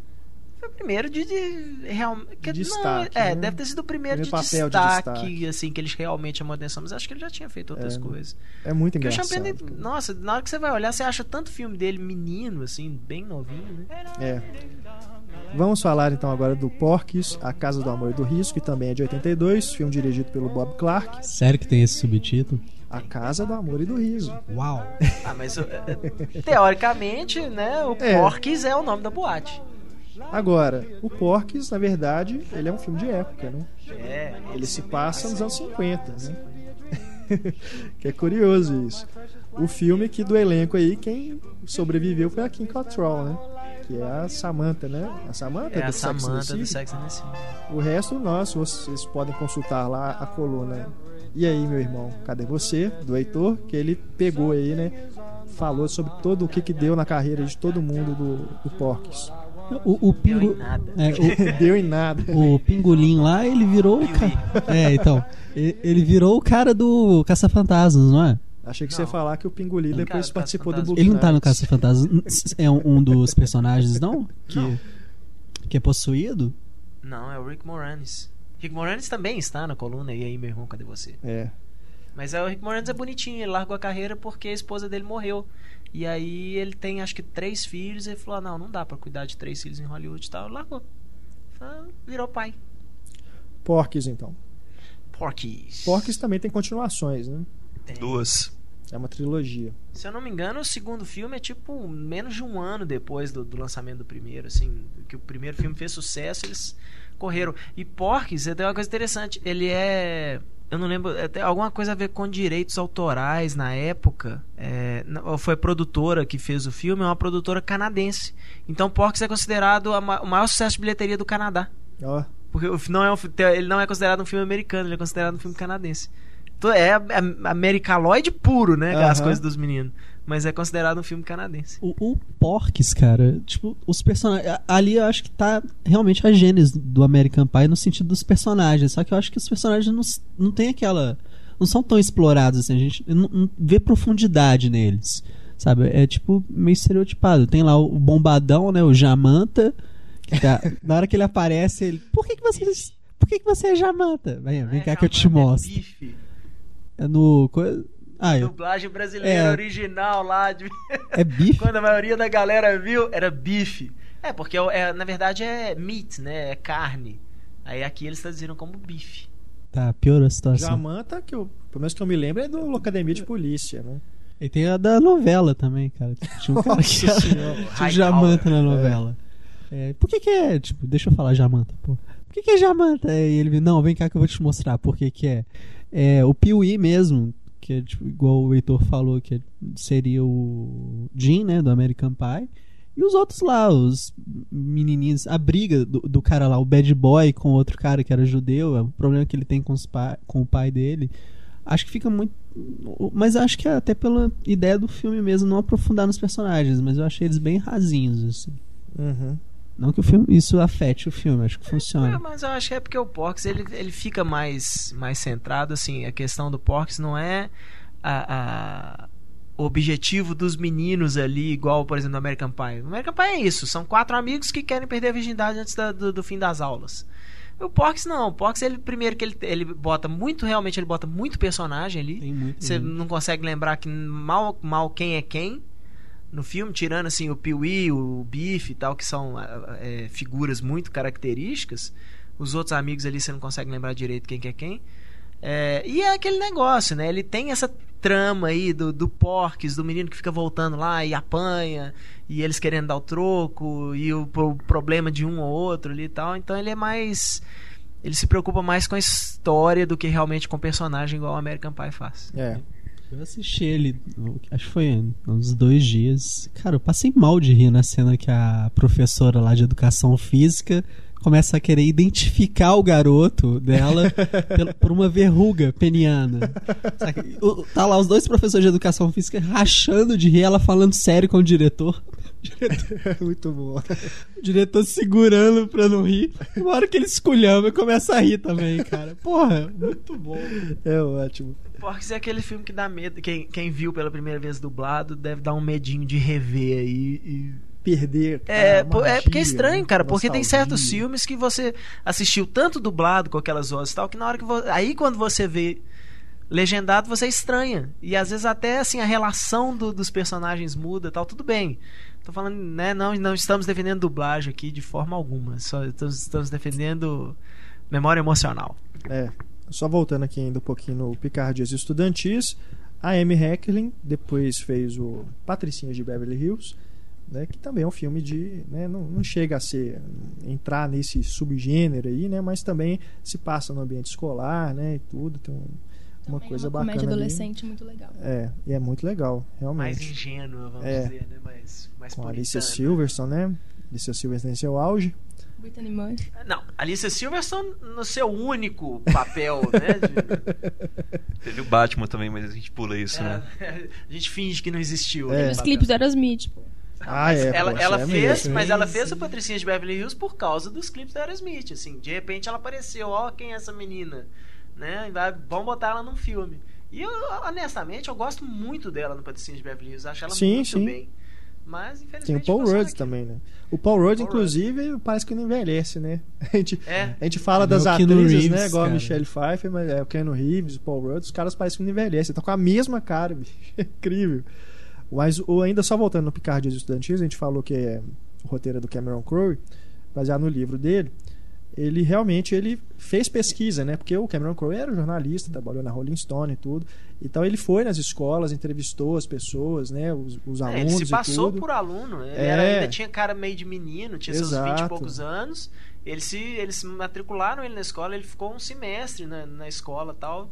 [SPEAKER 4] Foi o primeiro de, de, real, que,
[SPEAKER 1] destaque.
[SPEAKER 4] Não, é, né? deve ter sido o primeiro, primeiro de, destaque, de, destaque, assim, que eles realmente chamou atenção, mas acho que ele já tinha feito outras
[SPEAKER 1] é,
[SPEAKER 4] coisas.
[SPEAKER 1] É muito Porque engraçado.
[SPEAKER 4] O Champagne, nossa, na hora que você vai olhar, você acha tanto filme dele menino, assim, bem novinho, né?
[SPEAKER 1] É. Vamos falar então agora do Porques, A Casa do Amor e do Risco, que também é de 82, filme dirigido pelo Bob Clark.
[SPEAKER 6] Sério que tem esse subtítulo?
[SPEAKER 1] A Casa do Amor e do Riso.
[SPEAKER 6] Uau!
[SPEAKER 4] ah, mas eh, teoricamente, né, o é. Porques é o nome da boate.
[SPEAKER 1] Agora, o Porques, na verdade, ele é um filme de época, né?
[SPEAKER 4] É.
[SPEAKER 1] Ele se passa nos anos 50, né? que é curioso isso. O filme que do elenco aí, quem sobreviveu foi a Kim Cattrall, né? Que é a Samantha, né? A Samantha
[SPEAKER 4] é do a Samantha do Sex and the City.
[SPEAKER 1] O resto, nós, vocês podem consultar lá a coluna E aí, meu irmão, cadê você? Do Heitor, que ele pegou aí, né? Falou sobre todo o que que deu na carreira de todo mundo do, do Porques.
[SPEAKER 6] O, o pingo... Deu em
[SPEAKER 4] nada.
[SPEAKER 1] É, o... Deu em nada.
[SPEAKER 6] O pingolim lá, ele virou o cara. É, então. Ele virou o cara do Caça-Fantasmas, não é?
[SPEAKER 1] Achei que não. você ia falar que o Pingolim depois cara, participou do Book
[SPEAKER 6] Ele não tá no Caça-Fantasmas. É um, um, dos personagens, não? Que,
[SPEAKER 4] não.
[SPEAKER 6] que é possuído?
[SPEAKER 4] Não, é o Rick Moranis. Rick Moranis também está na coluna. E aí, meu irmão, cadê você?
[SPEAKER 1] É.
[SPEAKER 4] Mas é, o Rick Moranis é bonitinho. Ele largou a carreira porque a esposa dele morreu. E aí ele tem acho que três filhos. E ele falou: ah, não, não dá para cuidar de três filhos em Hollywood e tal. Largou. Virou pai.
[SPEAKER 1] Porques, então.
[SPEAKER 4] Porques.
[SPEAKER 1] Porques também tem continuações, né?
[SPEAKER 3] Tem. Duas.
[SPEAKER 1] É uma trilogia.
[SPEAKER 4] Se eu não me engano, o segundo filme é tipo menos de um ano depois do, do lançamento do primeiro, assim, que o primeiro filme fez sucesso, eles correram. E Porques, tem uma coisa interessante, ele é eu não lembro, é, tem alguma coisa a ver com direitos autorais na época. É, foi a produtora que fez o filme, é uma produtora canadense. Então Porcs é considerado ma o maior sucesso de bilheteria do Canadá.
[SPEAKER 1] Oh.
[SPEAKER 4] Porque não é um, ele não é considerado um filme americano, ele é considerado um filme canadense. Então, é americaloide puro, né? As coisas dos meninos mas é considerado um filme canadense.
[SPEAKER 6] O, o Porks, cara, tipo, os personagens. Ali eu acho que tá realmente a gênese do American Pie no sentido dos personagens. Só que eu acho que os personagens não, não tem aquela. Não são tão explorados assim. A gente não, não vê profundidade neles. Sabe? É tipo meio estereotipado. Tem lá o bombadão, né? O Jamanta. Tá, na hora que ele aparece, ele. Por que, que você. Por que, que você é Jamanta? Vem, vem é, cá que eu te mostro. É, é no.
[SPEAKER 4] Ah, eu... Dublagem brasileira é... original lá. De...
[SPEAKER 6] É bife?
[SPEAKER 4] Quando a maioria da galera viu, era bife. É, porque é, na verdade é meat, né? É carne. Aí aqui eles traduziram como bife.
[SPEAKER 6] Tá, piorou a situação.
[SPEAKER 1] Jamanta, que eu, pelo menos que eu me lembro, é do Locademia de Polícia, né?
[SPEAKER 6] E tem a da novela também, cara. Tinha um cara que tinha Jamanta na novela. É. É, por que que é, tipo, deixa eu falar Jamanta, pô. Por que que é Jamanta? E ele, não, vem cá que eu vou te mostrar por que que é. É, o Piuí mesmo, que é tipo, igual o Heitor falou, que seria o Jim, né, do American Pie. E os outros lá, os menininhos, a briga do, do cara lá, o bad boy com outro cara que era judeu, é o problema que ele tem com, pa, com o pai dele. Acho que fica muito. Mas acho que é até pela ideia do filme mesmo, não aprofundar nos personagens, mas eu achei eles bem rasinhos, assim.
[SPEAKER 1] Uhum.
[SPEAKER 6] Não que o filme, isso afete o filme, acho que funciona.
[SPEAKER 4] É, mas eu acho que é porque o Porks ele, ele fica mais, mais centrado, assim, a questão do Porks não é a, a, o objetivo dos meninos ali, igual, por exemplo, no American Pie. O American Pie é isso, são quatro amigos que querem perder a virgindade antes da, do, do, fim das aulas. O Porks não, o Porks ele primeiro que ele, ele bota muito, realmente ele bota muito personagem ali. Você não consegue lembrar que mal, mal quem é quem no filme, tirando assim o Piuí, o Bife e tal, que são é, figuras muito características, os outros amigos ali você não consegue lembrar direito quem que é quem. É, e é aquele negócio, né? Ele tem essa trama aí do, do Porques, do menino que fica voltando lá e apanha, e eles querendo dar o troco, e o, o problema de um ou outro ali e tal. Então ele é mais. Ele se preocupa mais com a história do que realmente com o personagem, igual o American Pie faz.
[SPEAKER 1] É.
[SPEAKER 6] Eu assisti ele, acho que foi uns dois dias. Cara, eu passei mal de rir na cena que a professora lá de educação física começa a querer identificar o garoto dela por uma verruga peniana. O- Tá lá os dois professores de educação física rachando de rir, ela falando sério com o diretor.
[SPEAKER 1] Muito bom.
[SPEAKER 6] O diretor segurando pra não rir. Uma hora que ele esculhamba, começa a rir também, cara. Porra, muito bom.
[SPEAKER 1] É ótimo.
[SPEAKER 4] Porques é aquele filme que dá medo. Quem, quem viu pela primeira vez dublado deve dar um medinho de rever aí. e-
[SPEAKER 1] Perder.
[SPEAKER 4] É,
[SPEAKER 1] a
[SPEAKER 4] pô, é porque é
[SPEAKER 1] magia,
[SPEAKER 4] estranho, cara, porque tem certos filmes que você assistiu tanto dublado com aquelas vozes e tal, que na hora que vo... aí quando você vê legendado, você estranha. E às vezes até assim a relação do- dos personagens muda, e tal, tudo bem. Tô falando, né, não, não estamos defendendo dublagem aqui de forma alguma, só estamos, estamos defendendo memória emocional.
[SPEAKER 1] É. Só voltando aqui ainda um pouquinho no Picardias Estudantis, a Amy Hecklin depois fez o Patricinhas de Beverly Hills, né, que também é um filme de, né, não, não chega a ser entrar nesse subgênero aí, né, mas também se passa no ambiente escolar, né, e tudo, tem um- uma
[SPEAKER 2] Também é
[SPEAKER 1] coisa
[SPEAKER 2] uma
[SPEAKER 1] bacana
[SPEAKER 2] comédia
[SPEAKER 1] ali.
[SPEAKER 2] adolescente muito legal.
[SPEAKER 1] É, e é muito legal,
[SPEAKER 4] Mais
[SPEAKER 1] realmente.
[SPEAKER 4] ingênua, vamos
[SPEAKER 1] É.
[SPEAKER 4] dizer, né, mais, mais
[SPEAKER 1] Com a Alicia. Silverstone, né? Alicia Silverstone em seu auge.
[SPEAKER 2] Brittany Murphy.
[SPEAKER 4] Não, Alicia Silverstone no seu único papel, né? de-
[SPEAKER 3] Teve o Batman também, mas a gente pula isso, né?
[SPEAKER 4] É, a gente finge que não existiu.
[SPEAKER 1] É.
[SPEAKER 4] né?
[SPEAKER 2] Os clipes do Aerosmith. pô.
[SPEAKER 1] Ah,
[SPEAKER 4] Mas
[SPEAKER 1] é,
[SPEAKER 4] ela,
[SPEAKER 1] poxa,
[SPEAKER 4] ela
[SPEAKER 1] é
[SPEAKER 4] fez,
[SPEAKER 1] mesmo,
[SPEAKER 4] mas ela fez o Patricinha de Beverly Hills por causa dos clipes da Aerosmith, assim. De repente ela apareceu, ó, quem é essa menina, né? E vai, vamos botar ela num filme. E eu, honestamente, eu gosto muito dela no Patricinha de Beverly Hills, acho ela
[SPEAKER 1] Sim,
[SPEAKER 4] muito
[SPEAKER 1] sim.
[SPEAKER 4] bem. Mas
[SPEAKER 1] Tem
[SPEAKER 4] infelizmente
[SPEAKER 1] o Paul Rudd também, né? O Paul Rudd, inclusive, parece que não envelhece, né? A gente,
[SPEAKER 4] É.
[SPEAKER 1] a gente fala
[SPEAKER 6] É
[SPEAKER 1] das atrizes,
[SPEAKER 6] Reeves,
[SPEAKER 1] né? Igual a
[SPEAKER 6] cara.
[SPEAKER 1] Michelle Pfeiffer, mas é o Keanu Reeves, o Paul Rudd, os caras parecem que não envelhecem. Estão com a mesma cara, bicho. Incrível. Mas o, ainda só voltando no Picardias Estudantis, a gente falou que é o roteiro é do Cameron Crowe, baseado no livro dele. Ele realmente ele fez pesquisa, né? Porque o Cameron Crowe era jornalista, trabalhou na Rolling Stone e tudo. Então ele foi nas escolas, entrevistou as pessoas, né? Os, os
[SPEAKER 4] É,
[SPEAKER 1] alunos
[SPEAKER 4] ele se passou por aluno, ele
[SPEAKER 1] É.
[SPEAKER 4] era- ainda tinha cara meio de menino, tinha seus
[SPEAKER 1] Exato.
[SPEAKER 4] 20 e poucos anos. Eles se, eles se matricularam ele na escola, ele ficou um semestre na, na escola tal,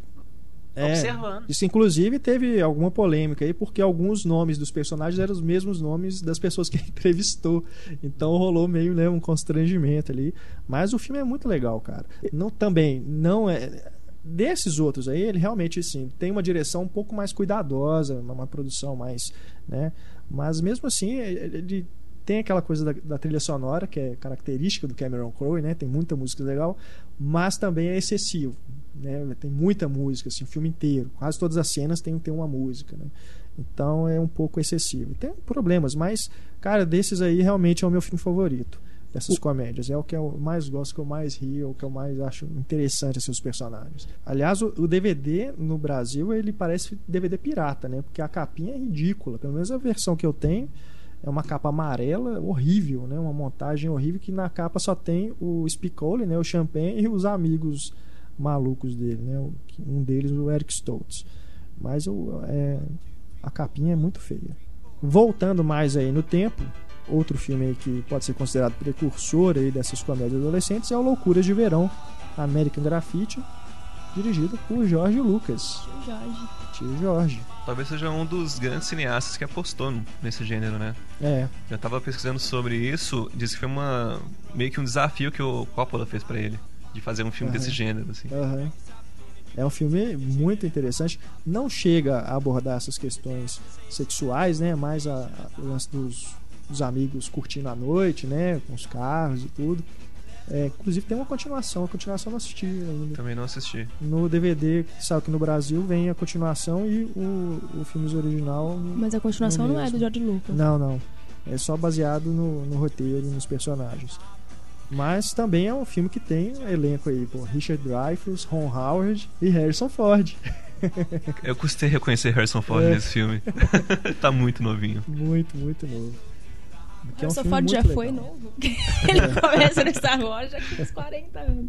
[SPEAKER 1] É,
[SPEAKER 4] observando.
[SPEAKER 1] Isso, inclusive, teve alguma polêmica aí, porque alguns nomes dos personagens eram os mesmos nomes das pessoas que ele entrevistou. Então rolou meio né, um constrangimento ali. Mas o filme é muito legal, cara. Não, também, não é. Desses outros aí, ele realmente sim, tem uma direção um pouco mais cuidadosa, uma, produção mais. Né? Mas mesmo assim, ele ele tem aquela coisa da, da trilha sonora, que é característica do Cameron Crowe, né? Tem muita música legal, mas também é excessivo. Né? Tem muita música, assim, o filme inteiro. Quase todas as cenas tem, tem uma música, né? Então é um pouco excessivo. Tem problemas, mas, cara, desses aí realmente é o meu filme favorito. Dessas comédias. É o que eu mais gosto, que eu mais rio, é o que eu mais acho interessante, assim, os personagens. Aliás, o, o DVD no Brasil, ele parece DVD pirata, né? Porque a capinha é ridícula. Pelo menos a versão que eu tenho é uma capa amarela horrível, né? Uma montagem horrível que na capa só tem o Spicoli, né? O Champagne e os amigos malucos dele, né? Um deles o Eric Stoltz. Mas o, é, a capinha é muito feia. Voltando mais aí no tempo, outro filme aí que pode ser considerado precursor aí dessas comédias adolescentes é o Loucuras de Verão, American Graffiti, dirigido por Jorge Lucas,
[SPEAKER 2] Tio Jorge.
[SPEAKER 1] tio Jorge.
[SPEAKER 3] Talvez seja um dos grandes cineastas que apostou nesse gênero, né?
[SPEAKER 1] É,
[SPEAKER 3] Eu tava pesquisando sobre isso, disse que foi uma meio que um desafio que o Coppola fez pra ele, de fazer um filme
[SPEAKER 1] Aham.
[SPEAKER 3] desse gênero, assim.
[SPEAKER 1] Aham. É um filme muito interessante. Não chega a abordar essas questões sexuais, né? Mais a, a- o lance dos, dos amigos curtindo a noite, né? Com os carros e tudo. É, inclusive tem uma continuação. A continuação eu não assisti ainda.
[SPEAKER 3] Também não assisti.
[SPEAKER 1] No DVD que saiu aqui no Brasil vem a continuação e o, o filme original.
[SPEAKER 2] Mas a continuação não é do. George Lucas.
[SPEAKER 1] Não, não. É só baseado no, no roteiro e nos personagens. Mas também é um filme que tem um elenco aí, pô, Richard Dreyfuss, Ron Howard e Harrison Ford.
[SPEAKER 3] Eu custei reconhecer Harrison Ford
[SPEAKER 1] É.
[SPEAKER 3] nesse filme. tá muito novinho.
[SPEAKER 1] Muito, muito novo. Que é um
[SPEAKER 2] Harrison Ford
[SPEAKER 1] muito
[SPEAKER 2] já
[SPEAKER 1] legal.
[SPEAKER 2] foi novo. Ele começa no Star Wars já com uns 40 anos.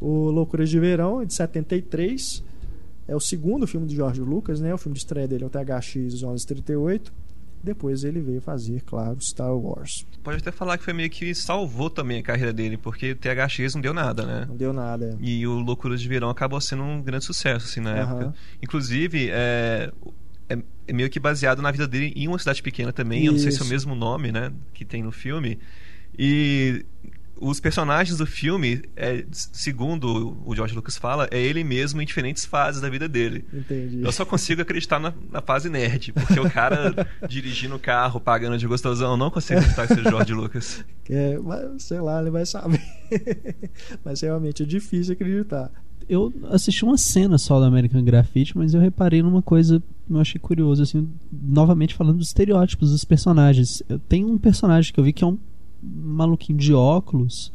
[SPEAKER 1] O Loucuras de Verão, de 73. É o segundo filme de George Lucas, né? O filme de estreia dele é o THX 1138. Depois ele veio fazer, claro, Star Wars.
[SPEAKER 3] Pode até falar que foi meio que salvou também a carreira dele, porque THX não deu nada, né?
[SPEAKER 1] Não deu nada. É.
[SPEAKER 3] E o Loucuras de Verão acabou sendo um grande sucesso, assim, na
[SPEAKER 1] Aham.
[SPEAKER 3] época. Inclusive, é, é, é meio que baseado na vida dele em uma cidade pequena também. Eu não sei se é o
[SPEAKER 1] Isso.
[SPEAKER 3] mesmo nome, né? Que tem no filme. E os personagens do filme, é, segundo o George Lucas fala, é ele mesmo em diferentes fases da vida dele.
[SPEAKER 1] Entendi.
[SPEAKER 3] Eu só consigo acreditar na, na fase nerd, porque o cara dirigindo o carro, pagando de gostosão, eu não consigo acreditar que seja George Lucas.
[SPEAKER 1] É, mas, sei lá, ele vai saber. mas realmente é difícil acreditar.
[SPEAKER 6] Eu assisti uma cena só do American Graffiti, mas eu reparei numa coisa que eu achei curioso, assim, novamente falando dos estereótipos dos personagens. Eu tenho um personagem que eu vi que é um maluquinho de óculos,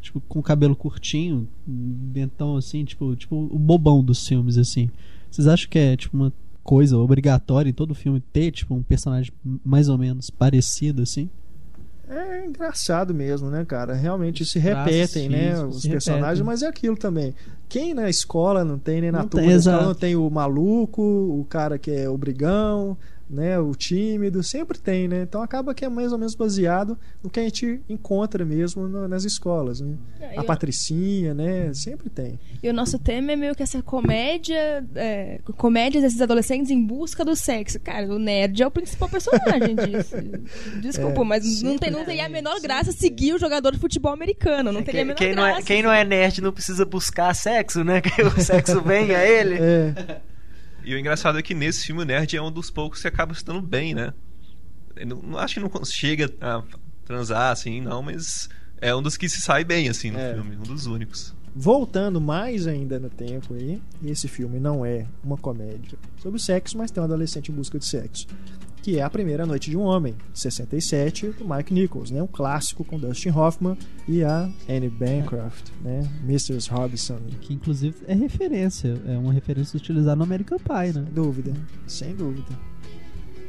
[SPEAKER 6] tipo, com cabelo curtinho, dentão assim, tipo, tipo o bobão dos filmes, assim. Vocês acham que é, tipo, uma coisa obrigatória em todo filme ter, tipo, um personagem mais ou menos parecido, assim?
[SPEAKER 1] É engraçado mesmo, né, cara? Realmente se repetem, né?
[SPEAKER 6] físicos
[SPEAKER 1] Os personagens,
[SPEAKER 6] repetem.
[SPEAKER 1] mas é aquilo também. Quem na escola não tem, nem na
[SPEAKER 6] Não
[SPEAKER 1] turma
[SPEAKER 6] tem,
[SPEAKER 1] não tem o maluco, o cara que é o brigão, né? O tímido, sempre tem, né? Então acaba que é mais ou menos baseado no que a gente encontra mesmo no- nas escolas, né?
[SPEAKER 2] É,
[SPEAKER 1] A Patricinha, né? Sempre tem.
[SPEAKER 2] E o nosso tema é meio que essa comédia, é, comédias desses adolescentes em busca do sexo. Cara, o nerd é o principal personagem disso. Desculpa,
[SPEAKER 1] É,
[SPEAKER 2] mas não, tem, não teria a menor graça seguir o jogador de futebol americano. Não teria a
[SPEAKER 4] Quem,
[SPEAKER 2] menor
[SPEAKER 4] quem não
[SPEAKER 2] graça.
[SPEAKER 4] é, quem não é nerd não precisa buscar sexo, né? Que o sexo vem a ele.
[SPEAKER 1] É,
[SPEAKER 3] E o engraçado é que nesse filme o nerd é um dos poucos que acaba se dando bem, né? Não, não acho que não chega a transar, assim, não, mas é um dos que se sai bem, assim, no
[SPEAKER 1] É.
[SPEAKER 3] filme. Um dos únicos.
[SPEAKER 1] Voltando mais ainda no tempo aí, esse filme não é uma comédia sobre sexo, mas tem um adolescente em busca de sexo. Que é A Primeira Noite de um Homem, de 67, do Mike Nichols, né? Um clássico com Dustin Hoffman e a Anne Bancroft, né? Mrs. Robinson.
[SPEAKER 6] Que inclusive é referência, é uma referência utilizada no American Pie, né?
[SPEAKER 1] Sem dúvida, sem dúvida.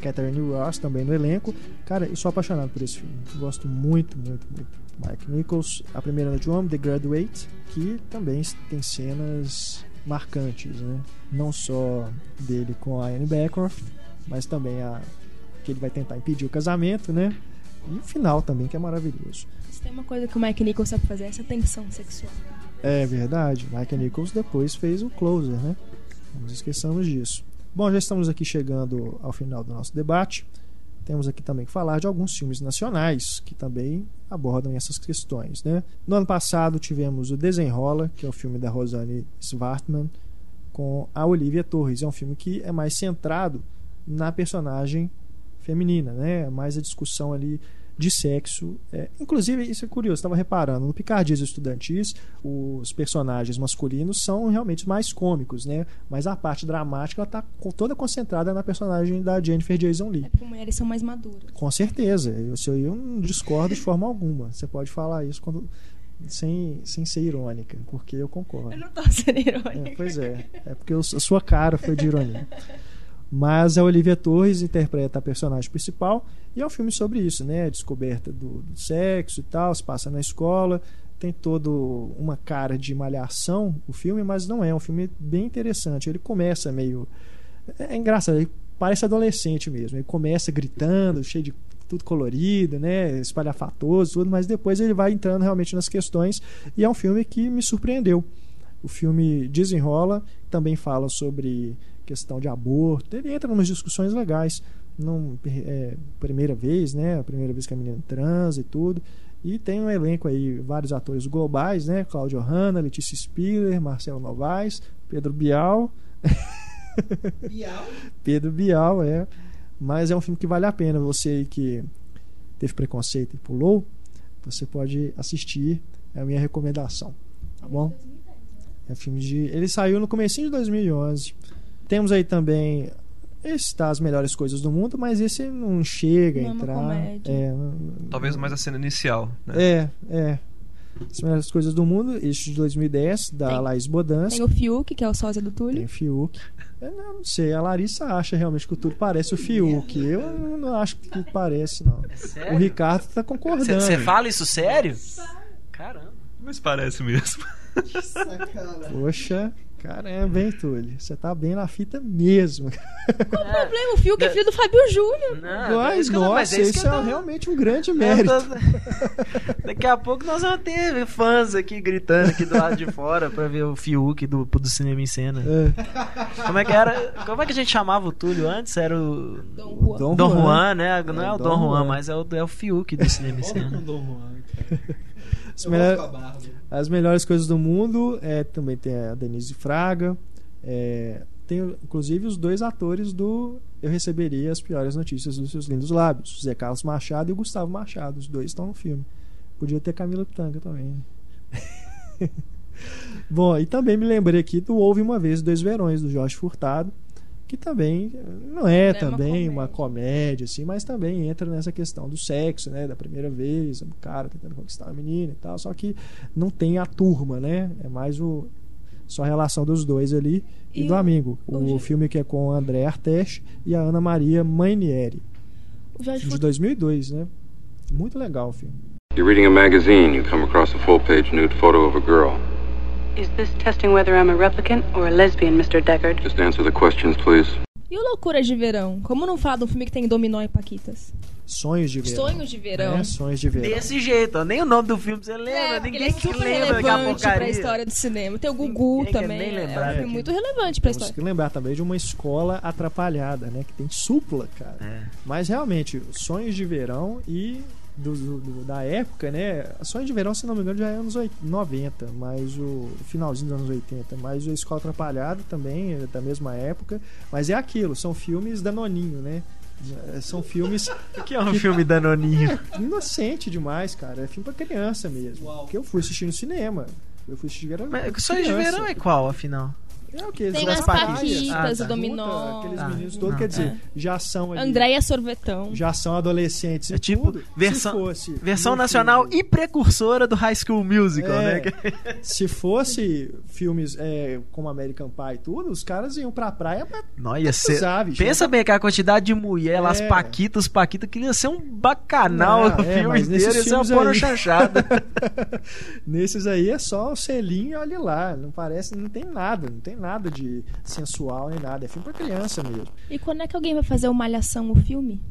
[SPEAKER 1] Catherine Ross também no elenco. Cara, eu sou apaixonado por esse filme. Gosto muito, muito, muito. Mike Nichols, A Primeira de um Homem, The Graduate, que também tem cenas marcantes, né? Não só dele com a Anne Bancroft, mas também a que ele vai tentar impedir o casamento, né? E o final também, que é maravilhoso.
[SPEAKER 2] Se tem uma coisa que o Mike Nichols sabe fazer, é essa tensão sexual.
[SPEAKER 1] É verdade. Mike Nichols depois fez o Closer, né? Não nos esqueçamos disso. Bom, já estamos aqui chegando ao final do nosso debate. Temos aqui também que falar de alguns filmes nacionais que também abordam essas questões, né? No ano passado tivemos o Desenrola, que é o filme da Rosane Svartman com a Olivia Torres. É um filme que é mais centrado na personagem feminina, né? Mais a discussão ali de sexo. É, inclusive, isso é curioso, estava reparando, no Picardias Estudantis, os personagens masculinos são realmente mais cômicos, né? Mas a parte dramática está toda concentrada na personagem da Jennifer Jason Leigh.
[SPEAKER 2] É porque mulheres são mais maduras.
[SPEAKER 1] Com certeza, eu, eu não discordo de forma alguma. Você pode falar isso quando, sem, sem ser irônica, porque eu concordo.
[SPEAKER 2] Eu não tô sendo irônica.
[SPEAKER 1] É, pois é, é porque a sua cara foi de ironia. Mas a Olivia Torres interpreta a personagem principal e é um filme sobre isso, né? A descoberta do, do sexo e tal, se passa na escola, tem todo uma cara de malhação o filme, mas não é, é um filme bem interessante. Ele começa meio é, é engraçado, ele parece adolescente mesmo. Ele começa gritando, cheio de tudo colorido, né? Espalhafatoso, tudo, mas depois ele vai entrando realmente nas questões e é um filme que me surpreendeu. O filme desenrola, também fala sobre questão de aborto, ele entra em umas discussões legais. Não, é, primeira vez, né? A primeira vez que a menina transa e tudo. E tem um elenco aí, vários atores globais, né? Cláudio Hanna, Letícia Spiller, Marcelo Novaes, Pedro Bial. Pedro Bial, é. Mas é um filme que vale a pena. Você aí que teve preconceito e pulou, você pode assistir. É a minha recomendação. Tá bom? É filme de. Ele saiu no comecinho de 2011. Temos aí também. Esse tá as melhores coisas do mundo, mas esse não chega
[SPEAKER 2] Não
[SPEAKER 1] a
[SPEAKER 2] é
[SPEAKER 1] entrar. É, não-
[SPEAKER 3] Talvez mais a cena inicial, né?
[SPEAKER 1] é, é. As melhores coisas do mundo, este de 2010, da
[SPEAKER 2] Tem-
[SPEAKER 1] Laís Bodans.
[SPEAKER 2] Tem o Fiuk, que é o sósia do Túlio.
[SPEAKER 1] Tem o Fiuk. Eu não sei, a Larissa acha realmente que o tudo parece o Fiuk. Eu não acho que parece, não. O
[SPEAKER 4] Sério?
[SPEAKER 1] Ricardo tá concordando.
[SPEAKER 4] Você fala isso sério? Caramba.
[SPEAKER 3] Mas parece mesmo.
[SPEAKER 1] Poxa, caramba, hein, Túlio? Você tá bem na fita mesmo.
[SPEAKER 2] Qual o problema? O Fiuk é filho do Fábio Júnior.
[SPEAKER 4] Não,
[SPEAKER 1] Mas,
[SPEAKER 4] que eu-
[SPEAKER 1] nossa,
[SPEAKER 4] é isso
[SPEAKER 1] isso
[SPEAKER 4] que eu
[SPEAKER 1] é
[SPEAKER 4] tô-
[SPEAKER 1] realmente um grande
[SPEAKER 4] eu
[SPEAKER 1] mérito.
[SPEAKER 4] tô- Daqui a pouco nós vamos ter fãs aqui gritando aqui do lado de fora pra ver o Fiuk do, do cinema em cena.
[SPEAKER 1] É,
[SPEAKER 4] Como é que era? Como é que a gente chamava o Túlio antes? Era o
[SPEAKER 2] Dom Juan.
[SPEAKER 1] Dom
[SPEAKER 4] Dom
[SPEAKER 1] Juan.
[SPEAKER 4] Juan, né? Não é,
[SPEAKER 1] É,
[SPEAKER 4] o
[SPEAKER 1] Dom
[SPEAKER 4] Dom Juan,
[SPEAKER 1] Juan.
[SPEAKER 4] mas é o, é o Fiuk do cinema em cena.
[SPEAKER 1] As, melhor- as melhores coisas do mundo é, também tem a Denise Fraga. é, tem inclusive os dois atores do Eu Receberia as Piores Notícias dos Seus Lindos Lábios, Zé Carlos Machado e o Gustavo Machado. Os dois estão no filme. Podia ter Camila Pitanga também. né? Bom, e também me lembrei aqui do Houve Uma Vez Dois Verões, do Jorge Furtado, que também não é
[SPEAKER 2] é uma
[SPEAKER 1] também uma
[SPEAKER 2] comédia.
[SPEAKER 1] comédia, assim, mas também entra nessa questão do sexo, né? Da primeira vez, o cara tentando conquistar a menina e tal, só que não tem a turma, né? É mais o só a relação dos dois ali e,
[SPEAKER 2] E
[SPEAKER 1] do amigo.
[SPEAKER 2] o
[SPEAKER 1] O, filme que é com o André Artes e a Ana Maria Mainieri,
[SPEAKER 2] O Jorge
[SPEAKER 1] de
[SPEAKER 2] Furtado
[SPEAKER 1] 2002, né? Muito legal o filme.
[SPEAKER 7] You're reading a magazine, you come across a full page nude photo of a girl.
[SPEAKER 8] Is this testing whether I'm a replicant or a lesbian, Mr. Deckard?
[SPEAKER 7] Just answer the questions, please.
[SPEAKER 2] E o Loucuras de Verão? Como não falar de um filme que tem Dominó e Paquitas?
[SPEAKER 1] Sonhos de verão.
[SPEAKER 2] Sonhos de Verão.
[SPEAKER 1] É, Sonhos de verão.
[SPEAKER 4] Desse jeito, ó. Nem o nome do filme você lembra.
[SPEAKER 2] É,
[SPEAKER 4] Ninguém
[SPEAKER 2] é super
[SPEAKER 4] lembra
[SPEAKER 2] relevante pra história do cinema. Tem o Gugu
[SPEAKER 4] Ninguém
[SPEAKER 2] também.
[SPEAKER 4] nem
[SPEAKER 2] é
[SPEAKER 4] lembrar
[SPEAKER 2] um filme
[SPEAKER 1] daquilo.
[SPEAKER 2] muito relevante pra
[SPEAKER 1] Temos
[SPEAKER 2] história.
[SPEAKER 1] que lembrar também de uma escola atrapalhada, né? Que tem supla, cara.
[SPEAKER 4] É.
[SPEAKER 1] Mas realmente, Sonhos de Verão e do, do- da época, né? Sonhos de Verão, se não me engano, já é anos oit- 90, mas o finalzinho dos anos 80. Mas a Escola Atrapalhada também é da mesma época. Mas é aquilo, são filmes danoninho, né? São filmes
[SPEAKER 4] O que é um filme danoninho?
[SPEAKER 1] inocente demais, cara. É filme pra criança mesmo. Que eu fui assistir no cinema. Eu fui assistir era
[SPEAKER 4] Mas Sonhos de. Verão é qual, afinal?
[SPEAKER 1] É o que?
[SPEAKER 2] Tem
[SPEAKER 1] As
[SPEAKER 2] as
[SPEAKER 1] Paquitas.
[SPEAKER 4] Ah,
[SPEAKER 2] o
[SPEAKER 4] tá.
[SPEAKER 2] Dominó.
[SPEAKER 1] Aqueles
[SPEAKER 4] Ah,
[SPEAKER 1] meninos todos,
[SPEAKER 4] não.
[SPEAKER 1] quer dizer,
[SPEAKER 2] É.
[SPEAKER 1] já são ali,
[SPEAKER 2] Andréia Sorvetão.
[SPEAKER 1] já são adolescentes e
[SPEAKER 4] É tipo
[SPEAKER 1] tudo.
[SPEAKER 4] versão-
[SPEAKER 1] se fosse
[SPEAKER 4] Versão
[SPEAKER 1] no
[SPEAKER 4] nacional
[SPEAKER 1] filme-
[SPEAKER 4] e precursora do High School Musical,
[SPEAKER 1] É.
[SPEAKER 4] né?
[SPEAKER 1] se fosse filmes é, como American Pie e tudo, os caras iam pra praia pra
[SPEAKER 4] Não, ia ser...
[SPEAKER 1] usar, bicho.
[SPEAKER 4] Pensa bem que a quantidade de mulher, lá, as
[SPEAKER 1] É.
[SPEAKER 4] paquitas, os paquitas, que ia ser um bacanal
[SPEAKER 1] Não,
[SPEAKER 4] o
[SPEAKER 1] é,
[SPEAKER 4] filme
[SPEAKER 1] mas
[SPEAKER 4] inteiro, ia ser uma
[SPEAKER 1] filmes
[SPEAKER 4] porno
[SPEAKER 1] aí-
[SPEAKER 4] chanchada.
[SPEAKER 1] Nesses aí é só o selinho e olha lá. Não parece, não tem nada, não tem nada de sensual nem nada. É filme pra criança mesmo.
[SPEAKER 2] E quando é que alguém vai fazer o Malhação, o filme?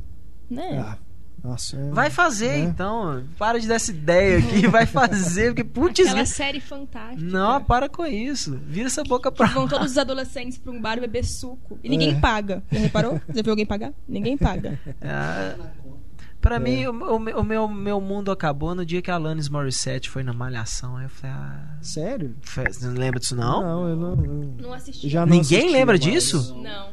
[SPEAKER 2] Né?
[SPEAKER 1] Ah, nossa. é-
[SPEAKER 4] Vai fazer,
[SPEAKER 1] né?
[SPEAKER 4] então. Para de dar essa ideia aqui, vai fazer, porque putz,
[SPEAKER 2] Aquela série fantástica.
[SPEAKER 4] não, para com isso. Vira essa boca pra
[SPEAKER 2] Vão todos os adolescentes pra um bar beber suco. E ninguém
[SPEAKER 1] É.
[SPEAKER 2] paga. Já reparou? Já viu alguém pagar? Ninguém paga.
[SPEAKER 4] Ah, Pra
[SPEAKER 1] É.
[SPEAKER 4] mim, o, o meu- o meu, meu mundo acabou no dia que a Alanis Morissette foi na Malhação. Aí eu falei, ah.
[SPEAKER 1] Sério?
[SPEAKER 4] Você não lembra disso, não?
[SPEAKER 1] Não, eu não. eu
[SPEAKER 2] Não assisti.
[SPEAKER 1] já não
[SPEAKER 4] Ninguém
[SPEAKER 1] assisti
[SPEAKER 4] lembra
[SPEAKER 1] mais.
[SPEAKER 4] disso?
[SPEAKER 2] Não.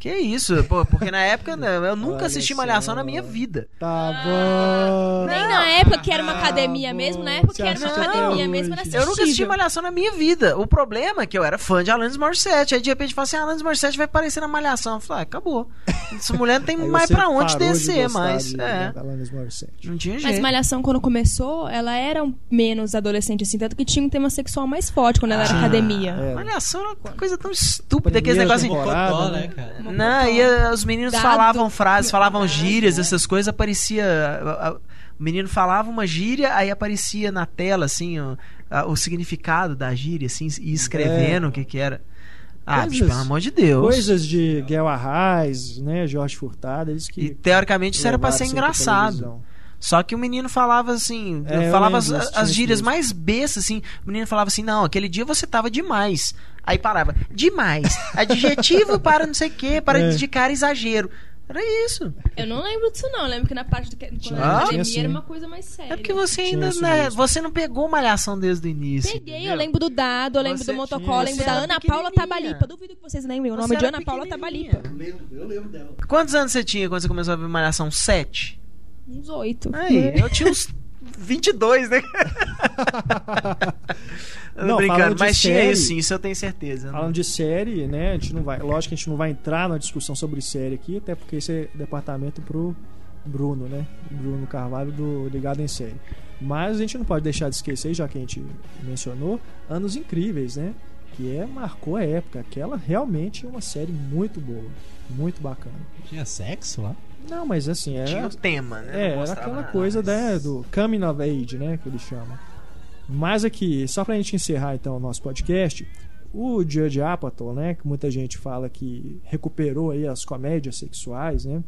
[SPEAKER 4] Que isso? Pô, porque na época né, eu nunca
[SPEAKER 1] Olha
[SPEAKER 4] assisti. Malhação na minha vida.
[SPEAKER 1] Tá bom.
[SPEAKER 2] Nem na época que era uma
[SPEAKER 1] Ah,
[SPEAKER 2] academia
[SPEAKER 1] bom.
[SPEAKER 2] mesmo, na época que era uma academia mesmo, era.
[SPEAKER 4] Eu nunca assisti. Malhação na minha vida. O problema é que eu era fã de Alanis Morissette. Aí de repente fala assim: ah, Alanis Morissette vai aparecer na Malhação. Eu falei, ah, acabou. Essa mulher não tem mais pra onde
[SPEAKER 1] de
[SPEAKER 4] descer
[SPEAKER 1] gostar
[SPEAKER 4] mais.
[SPEAKER 1] de-
[SPEAKER 4] É.
[SPEAKER 1] da Alanis Morissette.
[SPEAKER 4] Não tinha
[SPEAKER 2] Mas
[SPEAKER 4] jeito.
[SPEAKER 2] Malhação, quando começou, ela era menos adolescente, assim, tanto que tinha um tema sexual mais forte quando ela era
[SPEAKER 1] Ah,
[SPEAKER 2] academia.
[SPEAKER 1] é.
[SPEAKER 4] Malhação era uma coisa tão estúpida, aqueles negócios assim.
[SPEAKER 1] né?
[SPEAKER 6] né, cara?
[SPEAKER 4] Não, e os meninos
[SPEAKER 2] Dado.
[SPEAKER 4] falavam frases, falavam gírias, essas coisas, aparecia. a- a- O menino falava uma gíria, aí aparecia na tela, assim, o, a- o significado da gíria, assim, e escrevendo
[SPEAKER 1] É.
[SPEAKER 4] o que que era. Ah,
[SPEAKER 1] Coisas-
[SPEAKER 4] bicho, pelo amor de Deus.
[SPEAKER 1] Coisas de Guel Arraes, né? Jorge Furtado, eles que.
[SPEAKER 4] E teoricamente isso era pra ser engraçado. Só que o menino falava assim,
[SPEAKER 1] É,
[SPEAKER 4] falava as,
[SPEAKER 1] lembro
[SPEAKER 4] as
[SPEAKER 1] tinha
[SPEAKER 4] gírias mais bestas, assim. O menino falava assim: não, aquele dia você tava demais. Aí parava, demais. Adjetivo para não sei o quê, para
[SPEAKER 1] É.
[SPEAKER 4] indicar exagero. Era isso.
[SPEAKER 2] Eu não lembro disso, não. Eu lembro que na parte do que quando
[SPEAKER 4] Ah,
[SPEAKER 2] academia
[SPEAKER 1] tinha
[SPEAKER 2] era uma coisa mais séria.
[SPEAKER 4] É porque você ainda. né, você não pegou malhação desde o início.
[SPEAKER 2] Peguei,
[SPEAKER 4] entendeu?
[SPEAKER 2] eu lembro do Dado, eu lembro
[SPEAKER 4] Você
[SPEAKER 2] do Motocó,
[SPEAKER 4] tinha-
[SPEAKER 2] eu lembro da Ana Paula. Tabalipa. Duvido que vocês lembrem o
[SPEAKER 4] Você
[SPEAKER 2] nome de Ana Paula. Tabalipa.
[SPEAKER 6] Eu lembro dela.
[SPEAKER 4] Quantos anos você tinha quando você começou a ver malhação? Sete?
[SPEAKER 2] Uns oito.
[SPEAKER 4] Aí, eu tinha uns 22, né?
[SPEAKER 1] Não,
[SPEAKER 4] brincando,
[SPEAKER 1] falando de
[SPEAKER 4] mas tinha
[SPEAKER 1] série-
[SPEAKER 4] isso sim, isso eu tenho certeza.
[SPEAKER 1] Falando de série, né? A gente não vai. Lógico que a gente não vai entrar na discussão sobre série aqui, até porque esse é departamento pro Bruno, né? Bruno Carvalho do Ligado em Série. Mas a gente não pode deixar de esquecer, já que a gente mencionou, Anos Incríveis, né? Que é, marcou a época. Aquela realmente é uma série muito boa. Muito bacana.
[SPEAKER 6] Tinha sexo lá?
[SPEAKER 1] Não, mas assim,
[SPEAKER 4] Tinha
[SPEAKER 1] era,
[SPEAKER 4] o tema, né?
[SPEAKER 1] é, era aquela
[SPEAKER 4] nada,
[SPEAKER 1] coisa
[SPEAKER 4] mas-
[SPEAKER 1] né, do coming of age, né? Que eles chamam. Mas aqui, só pra gente encerrar então o nosso podcast, o Judge Apatow, né, que muita gente fala que recuperou aí as comédias sexuais, né?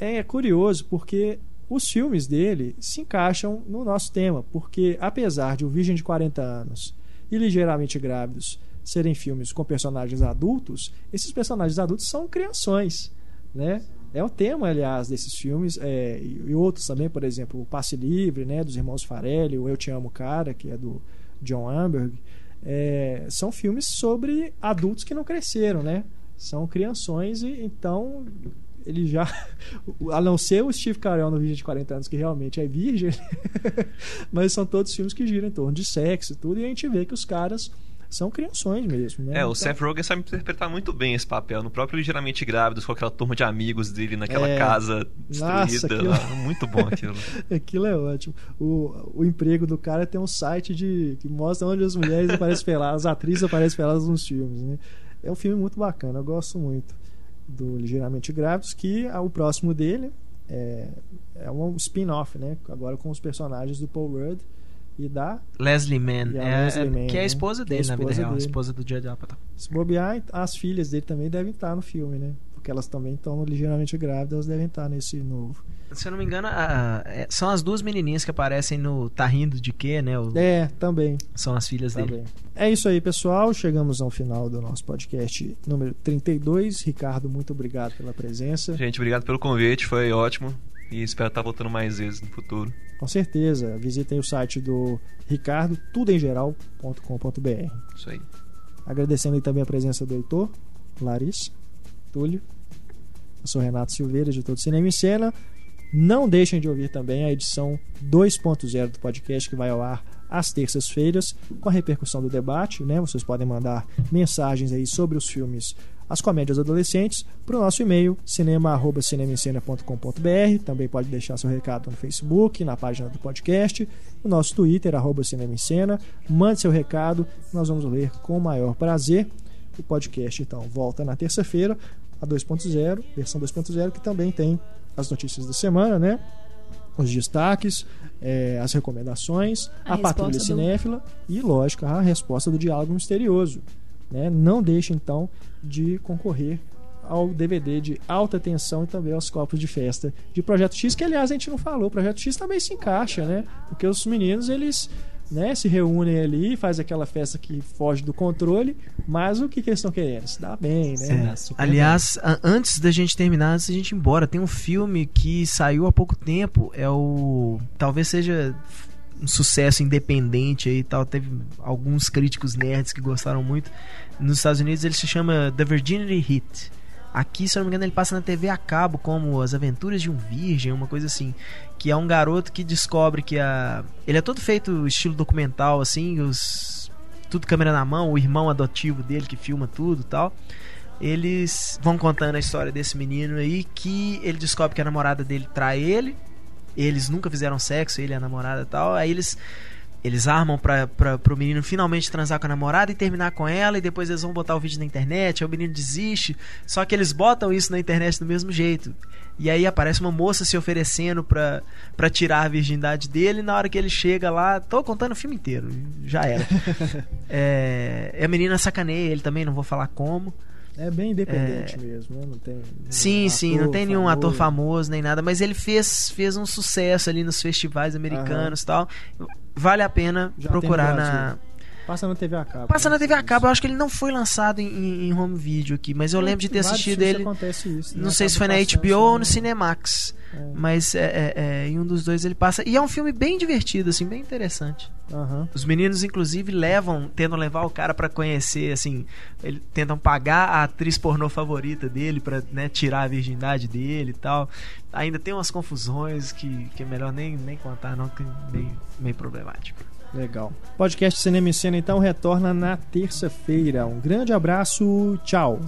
[SPEAKER 1] É curioso porque os filmes dele se encaixam no nosso tema, porque apesar de O Virgem de 40 Anos e Ligeiramente Grávidos serem filmes com personagens adultos, esses personagens adultos são crianções, né? É o tema, aliás, desses filmes é, e outros também, por exemplo, o Passe Livre, né, dos irmãos Farelli, o Eu Te Amo Cara, que é do John Amberg, é, são filmes sobre adultos que não cresceram, né? São crianções e então ele já a não ser o Steve Carell no vídeo de 40 anos que realmente é virgem, mas são todos filmes que giram em torno de sexo e tudo e a gente vê que os caras são criações mesmo. Né?
[SPEAKER 3] É, o
[SPEAKER 1] então...
[SPEAKER 3] Seth Rogen sabe interpretar muito bem esse papel. No próprio Ligeiramente Grávidos, com aquela turma de amigos dele naquela
[SPEAKER 1] É.
[SPEAKER 3] casa destruída.
[SPEAKER 1] Nossa, aquilo-.
[SPEAKER 3] Muito bom aquilo.
[SPEAKER 1] Aquilo é ótimo. O, o emprego do cara tem um site de que mostra onde as mulheres aparecem peladas, as atrizes aparecem peladas nos filmes. Né? É um filme muito bacana, eu gosto muito do Ligeiramente Grávidos, que ah, o próximo dele é, é um spin-off, né? Agora com os personagens do Paul Rudd e da.
[SPEAKER 4] Leslie Mann,
[SPEAKER 1] a
[SPEAKER 4] é,
[SPEAKER 1] Leslie
[SPEAKER 4] é-
[SPEAKER 1] Mann,
[SPEAKER 4] que é a
[SPEAKER 1] né?
[SPEAKER 4] esposa
[SPEAKER 1] Que é a
[SPEAKER 4] dele, na vida
[SPEAKER 1] esposa
[SPEAKER 4] real, a
[SPEAKER 1] dele.
[SPEAKER 4] esposa do Judd Apatow.
[SPEAKER 1] Se bobear, as filhas dele também devem estar no filme, né? Porque elas também estão ligeiramente grávidas, elas devem estar nesse novo.
[SPEAKER 4] Se eu não me engano, a- a- é- são as duas menininhas que aparecem no Tá Rindo de Quê, né? O-
[SPEAKER 1] É, também.
[SPEAKER 4] São as filhas
[SPEAKER 1] Tá
[SPEAKER 4] dele.
[SPEAKER 1] É isso aí, pessoal. Chegamos ao final do nosso podcast número 32. Ricardo, muito obrigado pela presença.
[SPEAKER 3] Gente, obrigado pelo convite, foi ótimo. E espero estar voltando mais vezes no futuro.
[SPEAKER 1] Com certeza. Visitem o site do Ricardo, tudoemgeral.com.br.
[SPEAKER 3] Isso aí.
[SPEAKER 1] Agradecendo aí também a presença do Heitor, Larissa, Túlio. Eu sou Renato Silveira, editor do Cinema em Cena. Não deixem de ouvir também a edição 2.0 do podcast que vai ao ar às terças-feiras, com a repercussão do debate. Né? Vocês podem mandar mensagens aí sobre os filmes As Comédias Adolescentes para o nosso e-mail cinema.cinemencena.com.br. Também pode deixar seu recado no Facebook, na página do podcast, no nosso Twitter, arroba Cinema em Cena. Mande seu recado, nós vamos ler com o maior prazer. O podcast, então, volta na terça-feira, a 2.0, versão 2.0, que também tem as notícias da semana, né? Os destaques, eh, as recomendações,
[SPEAKER 2] A
[SPEAKER 1] a, patrulha
[SPEAKER 2] do-
[SPEAKER 1] cinéfila e, lógico, a resposta do diálogo misterioso. Né? Não deixe, então, de concorrer ao DVD de alta tensão e também aos copos de festa de Projeto X, que aliás a gente não falou. O Projeto X também se encaixa, né? Porque os meninos, eles né, se reúnem ali, faz aquela festa que foge do controle, mas o que, que eles estão querendo? Se dar bem, né?
[SPEAKER 4] É. Aliás, a- antes da gente terminar, antes da gente ir embora, tem um filme que saiu há pouco tempo. É o. Talvez seja um sucesso independente aí e tal. Teve alguns críticos nerds que gostaram muito. Nos Estados Unidos ele se chama The Virginity Hit. Aqui, se eu não me engano, ele passa na TV a cabo como As Aventuras de um Virgem, uma coisa assim. Que é um garoto que descobre que a. Ele é todo feito estilo documental, assim, os. Tudo câmera na mão, o irmão adotivo dele que filma tudo tal eles vão contando a história desse menino aí que ele descobre que a namorada dele trai ele. Eles nunca fizeram sexo, ele e a namorada e tal. Aí eles eles armam pra, pra, pro menino finalmente transar com a namorada e terminar com ela. E depois eles vão botar o vídeo na internet. Aí o menino desiste. Só que eles botam isso na internet do mesmo jeito. E aí aparece uma moça se oferecendo pra, pra tirar a virgindade dele. E na hora que ele chega lá, tô contando o filme inteiro. Já era. é, e a menina sacaneia ele também, não vou falar como.
[SPEAKER 1] É bem independente mesmo, né? Não tem. nenhum
[SPEAKER 4] Sim, sim, não tem nenhum
[SPEAKER 1] famoso.
[SPEAKER 4] ator famoso nem nada, mas ele fez, fez um sucesso ali nos festivais americanos e tal. Vale a pena
[SPEAKER 1] Já tem
[SPEAKER 4] procurar na.
[SPEAKER 1] Passa na TV a cabo.
[SPEAKER 4] Passa
[SPEAKER 1] né?
[SPEAKER 4] na TV a cabo, eu acho que ele não foi lançado em, em- home video aqui, mas eu lembro de ter assistido ele.
[SPEAKER 1] acontece isso, né?
[SPEAKER 4] Não sei se foi na HBO ou no
[SPEAKER 1] assim,
[SPEAKER 4] Cinemax.
[SPEAKER 1] É.
[SPEAKER 4] Mas é, é, é, em um dos dois ele passa. E é um filme bem divertido, assim, bem interessante.
[SPEAKER 1] Aham.
[SPEAKER 4] Os meninos, inclusive, levam, tentam levar o cara pra conhecer, assim, eles tentam pagar a atriz pornô favorita dele pra né, tirar a virgindade dele e tal. Ainda tem umas confusões que, que é melhor nem, nem contar, não, que é meio, meio problemático.
[SPEAKER 1] Legal. Podcast Cinema e Cena então retorna na terça-feira. Um grande abraço, tchau.